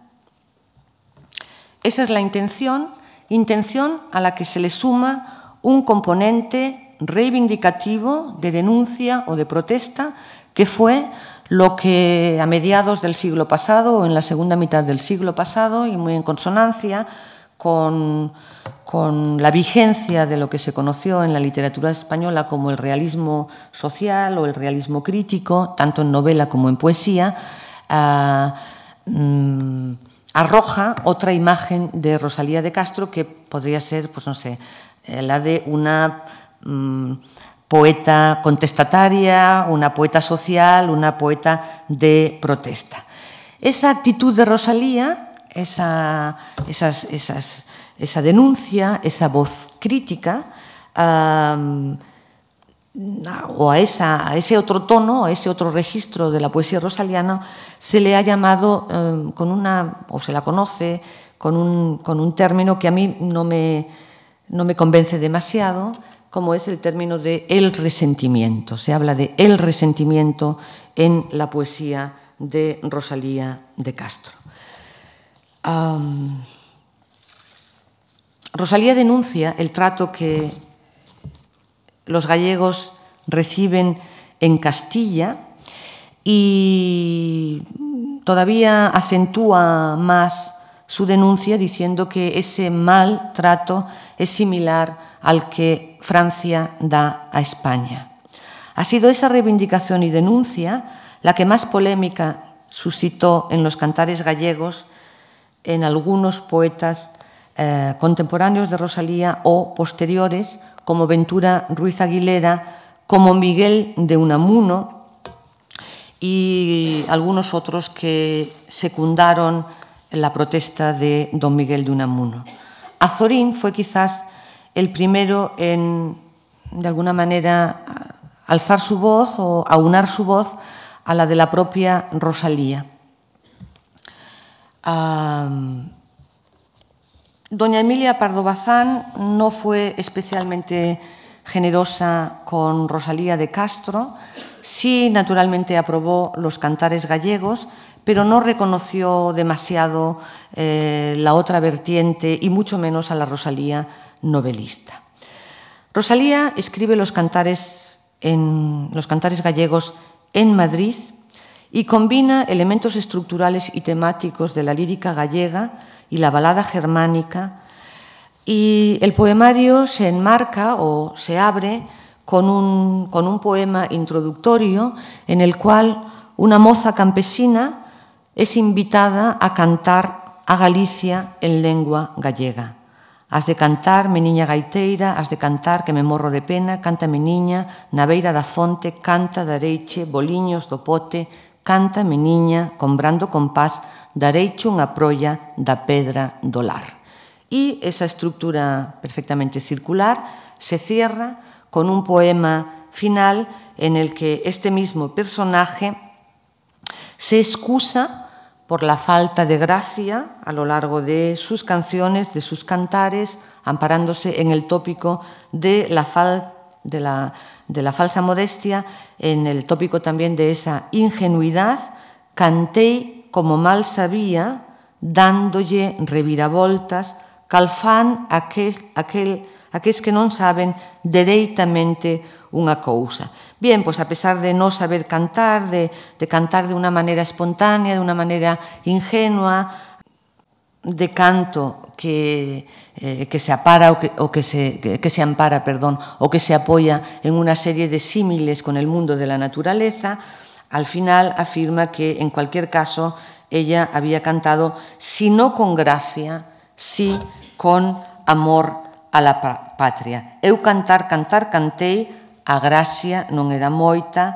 Esa es la intención, intención a la que se le suma un componente reivindicativo de denuncia o de protesta que fue lo que a mediados del siglo pasado o en la segunda mitad del siglo pasado y muy en consonancia con con la vigencia de lo que se conoció en la literatura española como el realismo social o el realismo crítico, tanto en novela como en poesía, ah, mm, arroja otra imagen de Rosalía de Castro que podría ser, pues no sé, eh, la de una mm, poeta contestataria, una poeta social, una poeta de protesta. Esa actitud de Rosalía, esas, esas esa denuncia, esa voz crítica, o a, ese otro tono, a ese otro registro de la poesía rosaliana, se le ha llamado em, con una, o se la conoce con un, término que a mí no me, no me convence demasiado, como es el término de el resentimiento. Se habla de el resentimiento en la poesía de Rosalía de Castro. Rosalía denuncia el trato que los gallegos reciben en Castilla y todavía acentúa más su denuncia diciendo que ese mal trato es similar al que Francia da a España. Ha sido esa reivindicación y denuncia la que más polémica suscitó en los cantares gallegos en algunos poetas eh, contemporáneos de Rosalía o posteriores, como Ventura Ruiz Aguilera, como Miguel de Unamuno y algunos otros que secundaron la protesta de don Miguel de Unamuno. Azorín fue quizás el primero en, de alguna manera, alzar su voz o aunar su voz a la de la propia Rosalía. Doña Emilia Pardo Bazán no fue especialmente generosa con Rosalía de Castro, sí naturalmente aprobó los cantares gallegos, pero no reconoció demasiado eh, la otra vertiente y mucho menos a la Rosalía novelista. Rosalía escribe los cantares, en, los cantares gallegos en Madrid y combina elementos estructurales y temáticos de la lírica gallega y la balada germánica, y el poemario se enmarca o se abre con un, con un poema introductorio en el cual una moza campesina es invitada a cantar a Galicia en lengua gallega. Has de cantar, mi niña gaiteira, has de cantar que me morro de pena, canta mi niña, na beira da fonte, canta da reiche, boliños do pote, canta mi niña, comprando compás dareiche unha prolla da pedra do. E esa estructura perfectamente circular se cierra con un poema final en el que este mismo personaje se excusa por la falta de gracia a lo largo de sus canciones, de sus cantares, amparándose en el tópico de la, de la, de la falsa modestia, en el tópico también de esa ingenuidad, cantei como mal sabía, dándolle reviravoltas, calfán aquel, aquel, aqueles que non saben dereitamente unha cousa. Bien, pois a pesar de non saber cantar, de, de cantar de unha maneira espontánea, de unha maneira ingenua, de canto que, eh, que se apara o que, o que, se, que, que se ampara, perdón, o que se apoya en unha serie de símiles con el mundo de la naturaleza, Al final afirma que en cualquier caso ella había cantado, si no con gracia, sí con amor a la patria. Eu cantar, cantar, cantei, a gracia non era moita,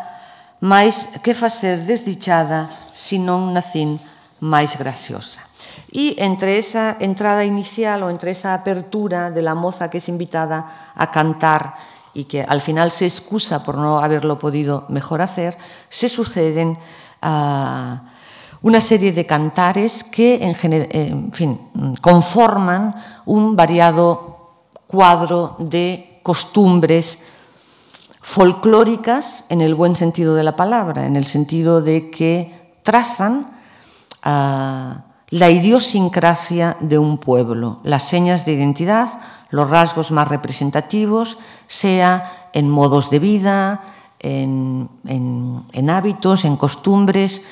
mais que facer desdichada se non nacín máis graciosa. E entre esa entrada inicial ou entre esa apertura de la moza que é invitada a cantar y que al final se excusa por no haberlo podido mejor hacer, se suceden uh, una serie de cantares que, en fin, conforman un variado cuadro de costumbres folclóricas en el buen sentido de la palabra, en el sentido de que trazan uh, la idiosincrasia de un pueblo, las señas de identidad, los rasgos más representativos, sea en modos de vida, en, hábitos, en costumbres,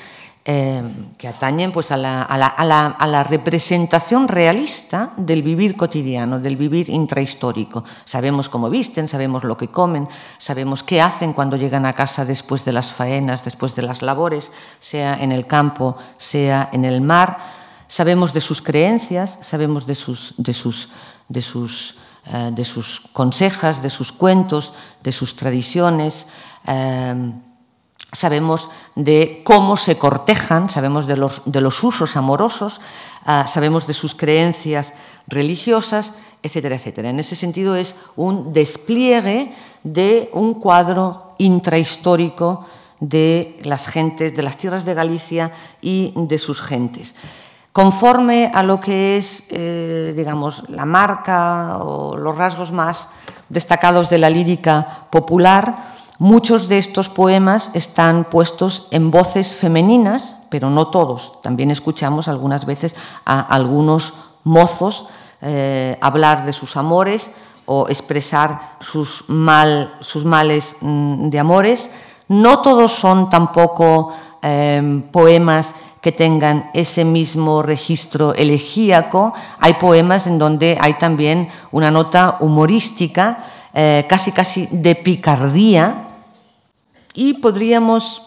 eh, que atañen pues, a, la, a, la, a, la, representación realista del vivir cotidiano, del vivir intrahistórico. Sabemos cómo visten, sabemos lo que comen, sabemos qué hacen cuando llegan a casa después de las faenas, después de las labores, sea en el campo, sea en el mar. Sabemos de sus creencias, sabemos eh, de sus consejas, de sus cuentos, de sus tradiciones. Eh, sabemos de cómo se cortejan, sabemos de los, usos amorosos, uh, sabemos de sus creencias religiosas, etcétera, etcétera. En ese sentido es un despliegue de un cuadro intrahistórico de las gentes, de las tierras de Galicia y de sus gentes. Conforme a lo que es, eh, digamos, la marca o los rasgos más destacados de la lírica popular, Muchos de estos poemas están puestos en voces femeninas, pero no todos. También escuchamos algunas veces a algunos mozos eh, hablar de sus amores o expresar sus, mal, sus males mm, de amores. No todos son tampoco eh, poemas que tengan ese mismo registro elegíaco. Hay poemas en donde hay también una nota humorística, eh, casi casi de picardía, y podríamos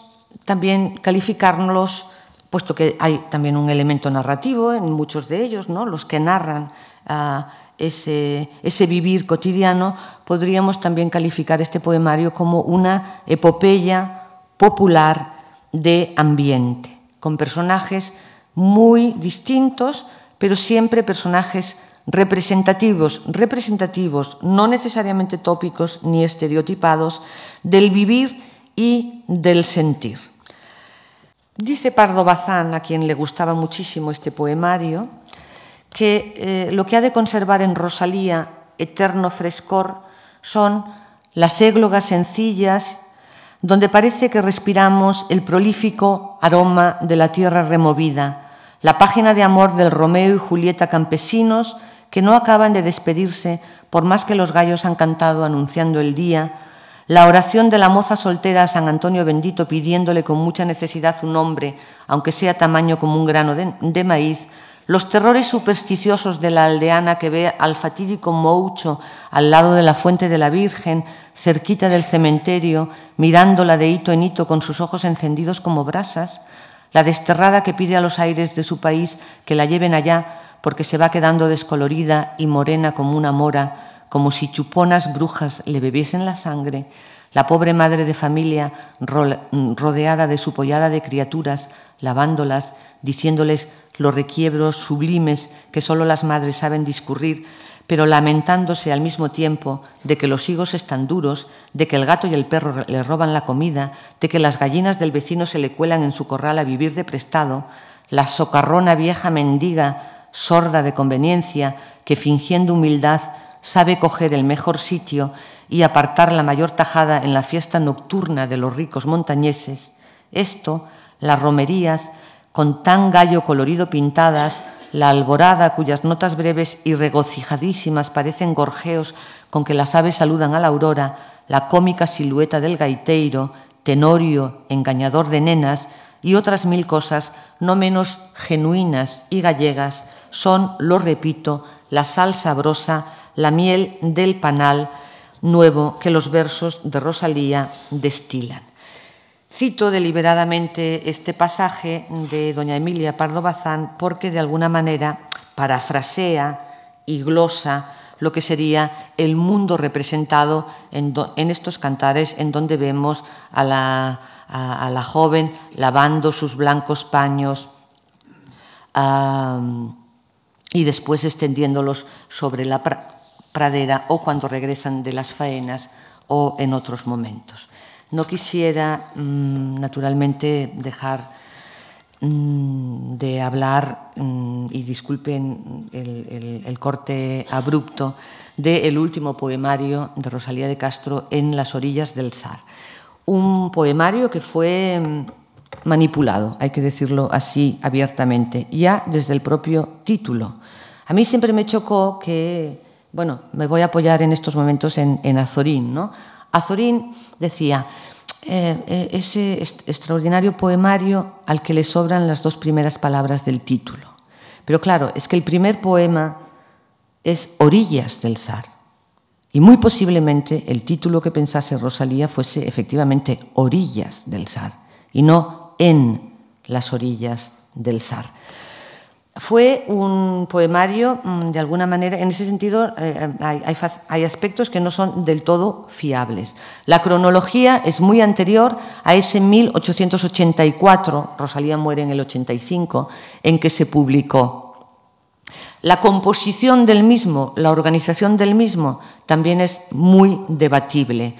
también calificarlos, puesto que hay también un elemento narrativo en muchos de ellos, ¿no? los que narran uh, ese, ese vivir cotidiano, podríamos también calificar este poemario como una epopeya popular de ambiente, con personajes muy distintos, pero siempre personajes representativos, representativos, no necesariamente tópicos ni estereotipados, del vivir y del sentir. Dice Pardo Bazán, a quien le gustaba muchísimo este poemario, que eh, lo que ha de conservar en Rosalía eterno frescor son las églogas sencillas donde parece que respiramos el prolífico aroma de la tierra removida, la página de amor del Romeo y Julieta campesinos que no acaban de despedirse por más que los gallos han cantado anunciando el día, la oración de la moza soltera a San Antonio bendito pidiéndole con mucha necesidad un hombre, aunque sea tamaño como un grano de, de maíz, los terrores supersticiosos de la aldeana que ve al fatídico Moucho al lado de la fuente de la Virgen, cerquita del cementerio, mirándola de hito en hito con sus ojos encendidos como brasas, la desterrada que pide a los aires de su país que la lleven allá porque se va quedando descolorida y morena como una mora, como si chuponas brujas le bebiesen la sangre, la pobre madre de familia, rodeada de su pollada de criaturas, lavándolas, diciéndoles los requiebros sublimes que solo las madres saben discurrir, pero lamentándose al mismo tiempo de que los higos están duros, de que el gato y el perro le roban la comida, de que las gallinas del vecino se le cuelan en su corral a vivir de prestado, la socarrona vieja mendiga, sorda de conveniencia, que fingiendo humildad sabe coger el mejor sitio y apartar la mayor tajada en la fiesta nocturna de los ricos montañeses, esto, las romerías, con tan gallo colorido pintadas, la alborada, cuyas notas breves y regocijadísimas parecen gorjeos con que las aves saludan a la aurora, la cómica silueta del gaiteiro, tenorio, engañador de nenas y otras mil cosas no menos genuinas y gallegas son, lo repito, la sal sabrosa, la miel del panal nuevo que los versos de Rosalía destilan. Cito deliberadamente este pasaje de doña Emilia Pardo Bazán porque de alguna manera parafrasea y glosa lo que sería el mundo representado en, estos cantares en donde vemos a la, joven lavando sus blancos paños y después extendiéndolos sobre la pradera o cuando regresan de las faenas o en otros momentos. No quisiera, mm, naturalmente, dejar mm, de hablar, mm, y disculpen el, corte abrupto, del último poemario de Rosalía de Castro, En las orillas del Sar. Un poemario que fue manipulado, hay que decirlo así abiertamente, ya desde el propio título. A mí siempre me chocó que, bueno, me voy a apoyar en estos momentos en, en Azorín, ¿no? Azorín decía, eh, eh, ese extraordinario poemario al que le sobran las dos primeras palabras del título. Pero claro, es que el primer poema es Orillas del Sar. Y muy posiblemente el título que pensase Rosalía fuese efectivamente Orillas del Sar y no en las orillas del Sar. Fue un poemario, mm, de alguna manera, en ese sentido eh, hay, aspectos que no son del todo fiables. La cronología es muy anterior a ese 1884, Rosalía muere en el 85, en que se publicó. La composición del mismo, la organización del mismo, también es muy debatible.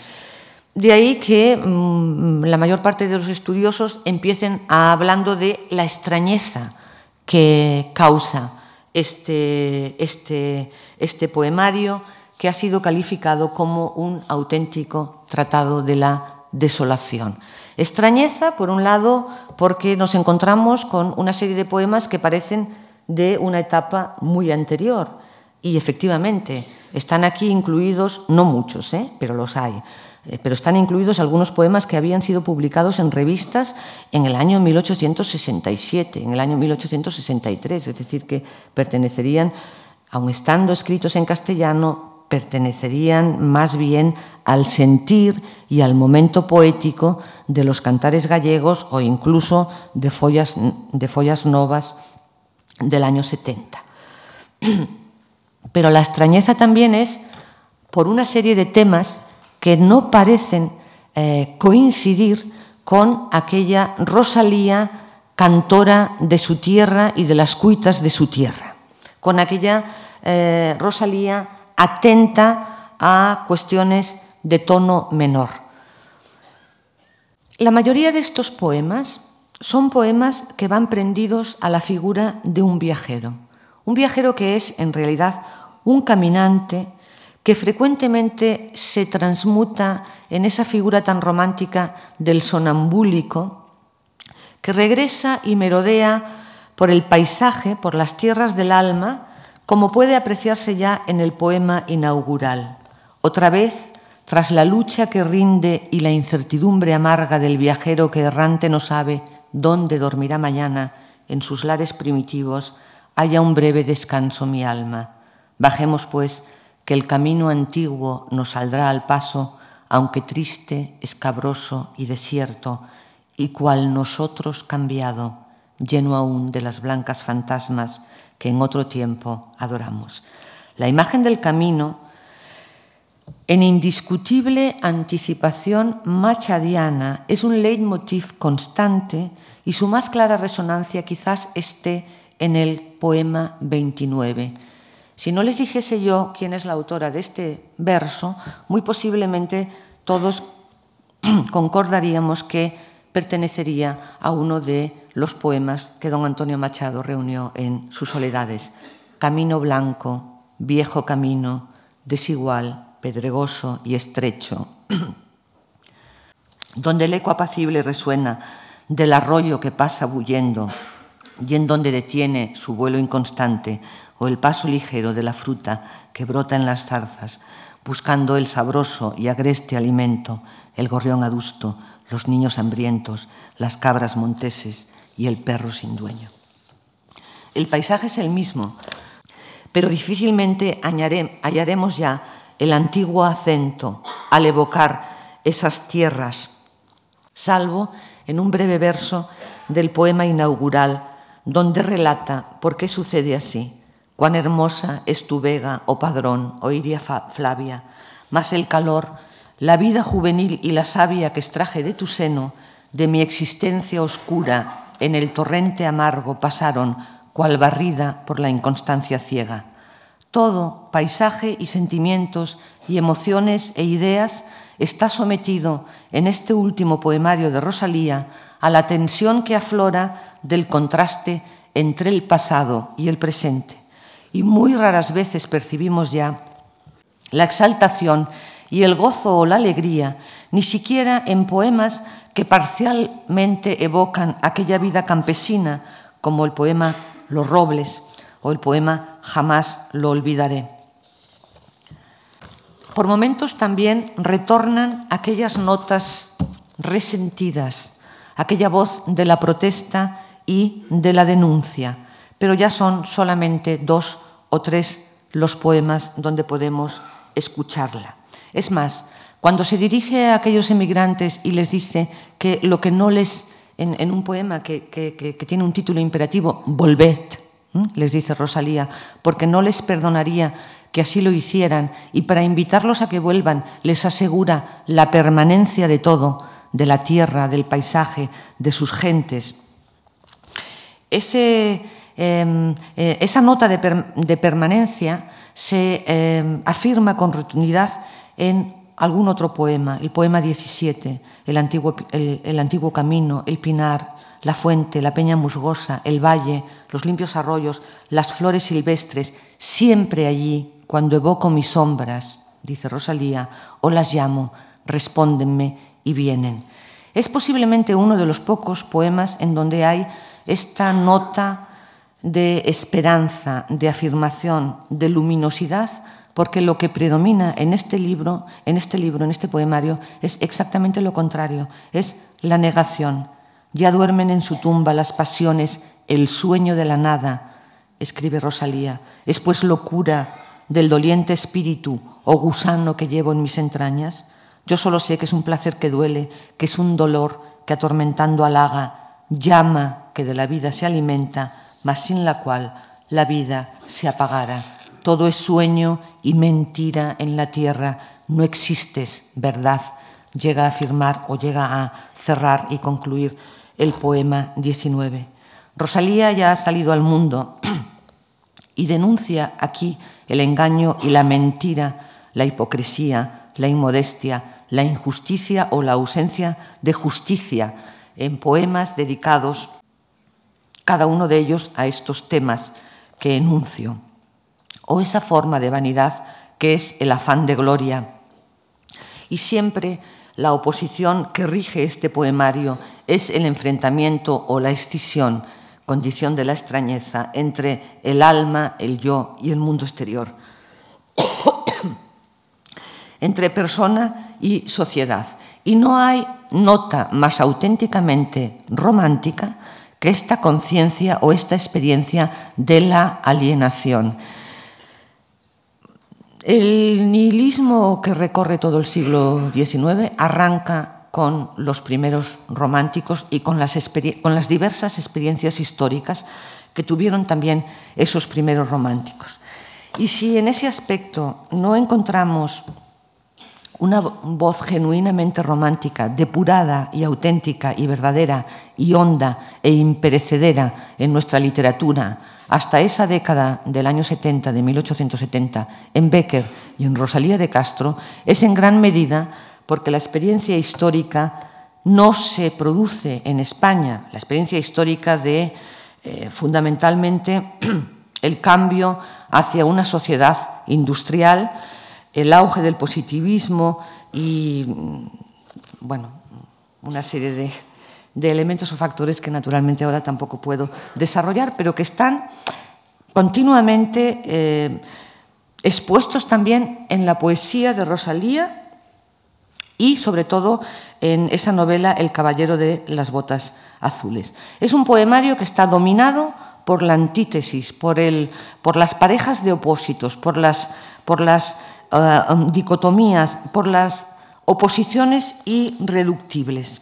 De ahí que mm, la mayor parte de los estudiosos empiecen hablando de la extrañeza que causa este, este, este poemario que ha sido calificado como un auténtico tratado de la desolación. Extrañeza, por un lado, porque nos encontramos con una serie de poemas que parecen de una etapa muy anterior. Y efectivamente, están aquí incluidos, no muchos, ¿eh? pero los hay, pero están incluidos algunos poemas que habían sido publicados en revistas en el año 1867, en el año 1863, es decir, que pertenecerían, aun estando escritos en castellano, pertenecerían más bien al sentir y al momento poético de los cantares gallegos o incluso de follas, de follas novas del año 70. [CLEARS THROAT] Pero la extrañeza también es por una serie de temas que no parecen eh, coincidir con aquella Rosalía cantora de su tierra y de las cuitas de su tierra, con aquella eh, Rosalía atenta a cuestiones de tono menor. La mayoría de estos poemas son poemas que van prendidos a la figura de un viajero, un viajero que es en realidad un caminante que frecuentemente se transmuta en esa figura tan romántica del sonambúlico, que regresa y merodea por el paisaje, por las tierras del alma, como puede apreciarse ya en el poema inaugural. Otra vez, tras la lucha que rinde y la incertidumbre amarga del viajero que errante no sabe dónde dormirá mañana, en sus lares primitivos, haya un breve descanso mi alma. Bajemos, pues, que el camino antiguo nos saldrá al paso, aunque triste, escabroso y desierto, y cual nosotros cambiado, lleno aún de las blancas fantasmas que en otro tiempo adoramos. La imagen del camino, en indiscutible anticipación machadiana, es un leitmotiv constante y su más clara resonancia quizás esté en el poema 29 si no les dijese yo quién es la autora de este verso, muy posiblemente todos [CLEARS THROAT] concordaríamos que pertenecería a uno de los poemas que don Antonio Machado reunió en sus soledades. Camino blanco, viejo camino, desigual, pedregoso y estrecho, [CLEARS THROAT] donde el eco apacible resuena del arroyo que pasa bullendo, y en donde detiene su vuelo inconstante o el paso ligero de la fruta que brota en las zarzas, buscando el sabroso y agreste alimento, el gorrión adusto, los niños hambrientos, las cabras monteses y el perro sin dueño. El paisaje es el mismo, pero difícilmente hallaremos ya el antiguo acento al evocar esas tierras, salvo en un breve verso del poema inaugural donde relata por qué sucede así. Cuán hermosa es tu vega, oh padrón, oh iria Flavia, mas el calor, la vida juvenil y la savia que extraje de tu seno, de mi existencia oscura, en el torrente amargo pasaron, cual barrida por la inconstancia ciega. Todo, paisaje y sentimientos y emociones e ideas, está sometido en este último poemario de Rosalía a la tensión que aflora del contraste entre el pasado y el presente. Y muy raras veces percibimos ya la exaltación y el gozo o la alegría, ni siquiera en poemas que parcialmente evocan aquella vida campesina, como el poema Los Robles o el poema Jamás lo olvidaré. Por momentos también retornan aquellas notas resentidas, aquella voz de la protesta y de la denuncia, pero ya son solamente dos o tres los poemas donde podemos escucharla. Es más, cuando se dirige a aquellos emigrantes y les dice que lo que no les, en, un poema que, que, tiene un título imperativo, volved, les dice Rosalía, porque no les perdonaría que así lo hicieran y para invitarlos a que vuelvan les asegura la permanencia de todo, de la tierra, del paisaje, de sus gentes. Ese, em, eh, esa nota de, permanencia se em, afirma con rotundidad en algún otro poema, el poema 17, el antiguo, el antiguo camino, el pinar, la fuente, la peña musgosa, el valle, los limpios arroyos, las flores silvestres, siempre allí, cuando evoco mis sombras, dice Rosalía, o las llamo, respóndenme y vienen. Es posiblemente uno de los pocos poemas en donde hay esta nota de esperanza, de afirmación, de luminosidad, porque lo que predomina en este libro, en este libro, en este poemario, es exactamente lo contrario, es la negación. Ya duermen en su tumba las pasiones, el sueño de la nada, escribe Rosalía. Es pues locura del doliente espíritu o gusano que llevo en mis entrañas. Yo solo sé que es un placer que duele, que es un dolor que atormentando halaga, llama que de la vida se alimenta, mas sin la cual la vida se apagara. Todo es sueño y mentira en la tierra, no existes, verdad. Llega a afirmar o llega a cerrar y concluir el poema 19. Rosalía ya ha salido al mundo y denuncia aquí el engaño y la mentira, la hipocresía, la inmodestia, la injusticia o la ausencia de justicia en poemas dedicados, cada uno de ellos, a estos temas que enuncio, o esa forma de vanidad que es el afán de gloria. Y siempre la oposición que rige este poemario es el enfrentamiento o la escisión condición de la extrañeza entre el alma, el yo y el mundo exterior, [COUGHS] entre persona y sociedad. Y no hay nota más auténticamente romántica que esta conciencia o esta experiencia de la alienación. El nihilismo que recorre todo el siglo XIX arranca con los primeros románticos y con las, con las diversas experiencias históricas que tuvieron también esos primeros románticos. Y si en ese aspecto no encontramos una voz genuinamente romántica, depurada y auténtica y verdadera y honda e imperecedera en nuestra literatura, hasta esa década del año 70, de 1870, en Becker y en Rosalía de Castro, es en gran medida porque la experiencia histórica no se produce en España, la experiencia histórica de eh, fundamentalmente [CLEARS THROAT] el cambio hacia una sociedad industrial, el auge del positivismo y, mm, bueno, una serie de elementos o factores que naturalmente ahora tampoco puedo desarrollar, pero que están continuamente eh, expuestos también en la poesía de Rosalía y sobre todo en esa novela El caballero de las botas azules. Es un poemario que está dominado por la antítesis, por, el, por las parejas de opósitos, por las, por las eh, dicotomías, por las oposiciones irreductibles.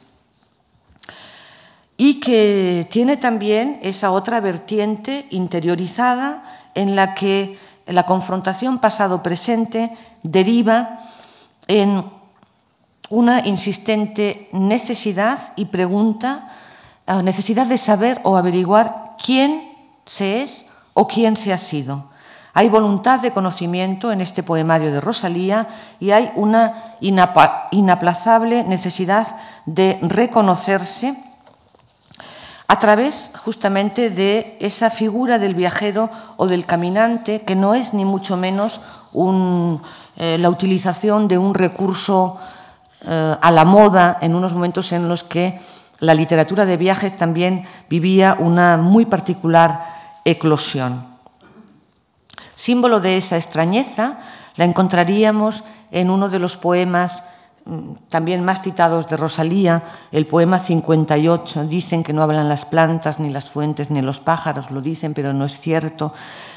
Y que tiene también esa otra vertiente interiorizada en la que la confrontación pasado-presente deriva en una insistente necesidad y pregunta, eh, necesidad de saber o averiguar quién se es o quién se ha sido. Hay voluntad de conocimiento en este poemario de Rosalía y hay una inaplazable necesidad de reconocerse a través justamente de esa figura del viajero o del caminante, que no es ni mucho menos eh, la utilización de un recurso eh, a la moda en unos momentos en los que la literatura de viajes también vivía una muy particular eclosión. Símbolo de esa extrañeza la encontraríamos en uno de los poemas mm, también más citados de Rosalía, el poema 58. Dicen que no hablan las plantas, ni las fuentes, ni los pájaros, lo dicen, pero no es cierto,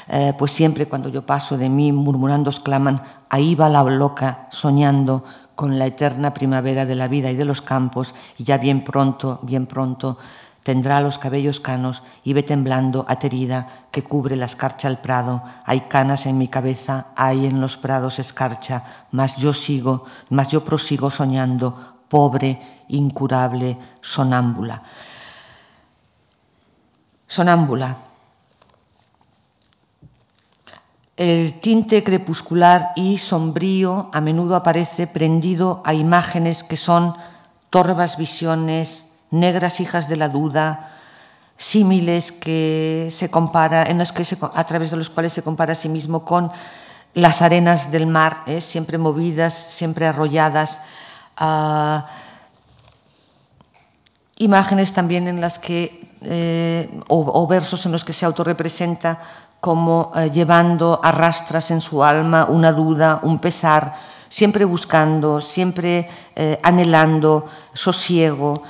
eh, pues siempre cuando yo paso de mí, murmurando, exclaman, ahí va la loca, soñando con la eterna primavera de la vida y de los campos, y ya bien pronto, bien pronto, Tendrá los cabellos canos y ve temblando aterida que cubre la escarcha al prado. Hay canas en mi cabeza, hay en los prados escarcha, mas yo sigo, mas yo prosigo soñando, pobre, incurable, sonámbula. Sonámbula. El tinte crepuscular y sombrío a menudo aparece prendido a imágenes que son torvas visiones, negras hijas de la duda, símiles que se compara, en los que a través de los cuales se compara a sí mismo con las arenas del mar, ¿eh? siempre movidas, siempre arrolladas. Ah, imágenes también en las que, eh, o, versos en los que se autorrepresenta como eh, llevando arrastras en su alma una duda, un pesar, siempre buscando, siempre anhelando sosiego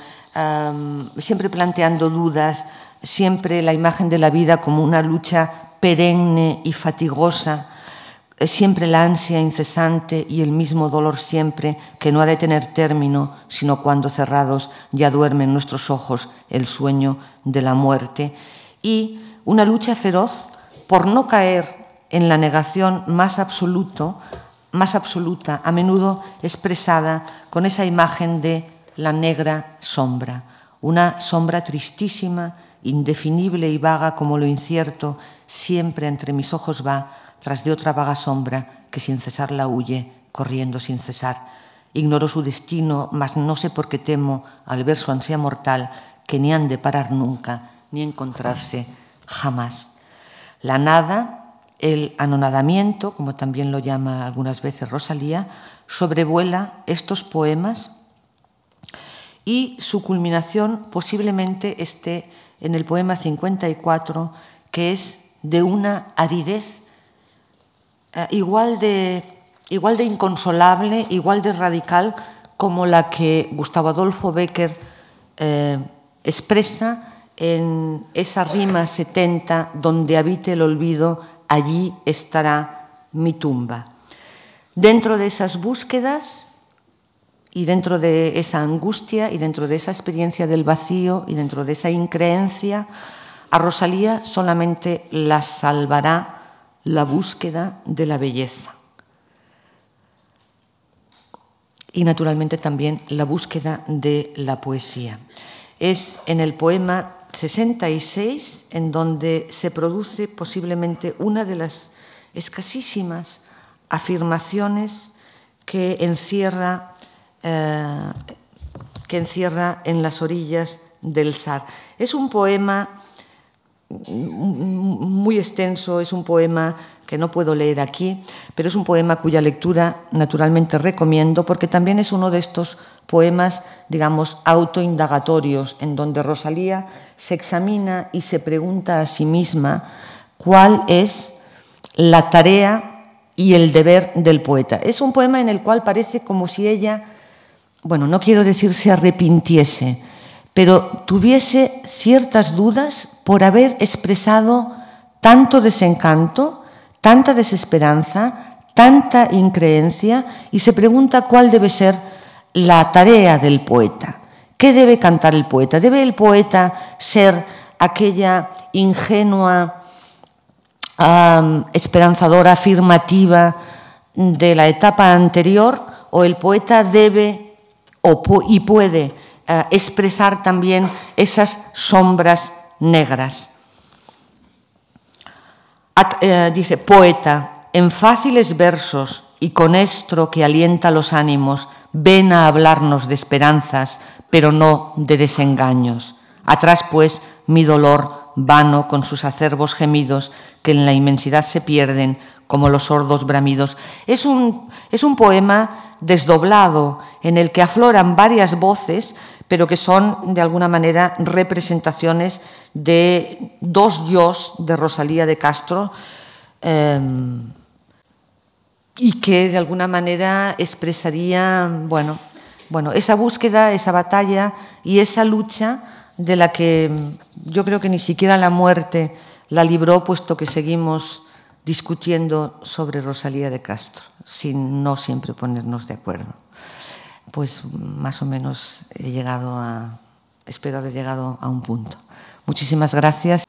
siempre planteando dudas, siempre la imagen de la vida como una lucha perenne y fatigosa, eh, siempre la ansia incesante y el mismo dolor siempre que no ha de tener término, sino cuando cerrados ya duermen nuestros ojos el sueño de la muerte, y una lucha feroz por no caer en la negación más absoluto, más absoluta, a menudo expresada con esa imagen de la negra sombra, una sombra tristísima, indefinible y vaga como lo incierto, siempre entre mis ojos va, tras de otra vaga sombra que sin cesar la huye, corriendo sin cesar. Ignoro su destino, mas no sé por qué temo, al ver su ansia mortal, que ni han de parar nunca, ni encontrarse jamás. La nada, el anonadamiento, como también lo llama algunas veces Rosalía, sobrevuela estos poemas y su culminación posiblemente esté en el poema 54, que es de una aridez eh, igual, de, igual de inconsolable, igual de radical como la que Gustavo Adolfo Becker eh, expresa en esa rima 70, donde habite el olvido, allí estará mi tumba. Dentro de esas búsquedas y dentro de esa angustia y dentro de esa experiencia del vacío y dentro de esa increencia, a Rosalía solamente la salvará la búsqueda de la belleza. Y naturalmente también la búsqueda de la poesía. Es en el poema 66 en donde se produce posiblemente una de las escasísimas afirmaciones que encierra eh, que encierra en las orillas del Sar. Es un poema muy extenso, es un poema que no puedo leer aquí, pero es un poema cuya lectura naturalmente recomiendo porque también es uno de estos poemas, digamos, autoindagatorios, en donde Rosalía se examina y se pregunta a sí misma cuál es la tarea y el deber del poeta. Es un poema en el cual parece como si ella, bueno, no quiero decir se arrepintiese, pero tuviese ciertas dudas por haber expresado tanto desencanto, tanta desesperanza, tanta increencia, y se pregunta cuál debe ser la tarea del poeta. ¿Qué debe cantar el poeta? ¿Debe el poeta ser aquella ingenua, esperanzadora, afirmativa de la etapa anterior, o el poeta debe y puede eh, expresar también esas sombras negras. Eh, dice, poeta, en fáciles versos y con estro que alienta los ánimos, ven a hablarnos de esperanzas, pero no de desengaños. Atrás, pues, mi dolor vano con sus acervos gemidos que en la inmensidad se pierden como los sordos bramidos. Es un, es un poema desdoblado en el que afloran varias voces, pero que son de alguna manera representaciones de dos yos de Rosalía de Castro em, y que de alguna manera expresarían bueno, bueno, esa búsqueda, esa batalla y esa lucha de la que yo creo que ni siquiera la muerte la libró, puesto que seguimos discutiendo sobre Rosalía de Castro, sin no siempre ponernos de acuerdo. Pues más o menos he llegado a, espero haber llegado a un punto. Muchísimas gracias.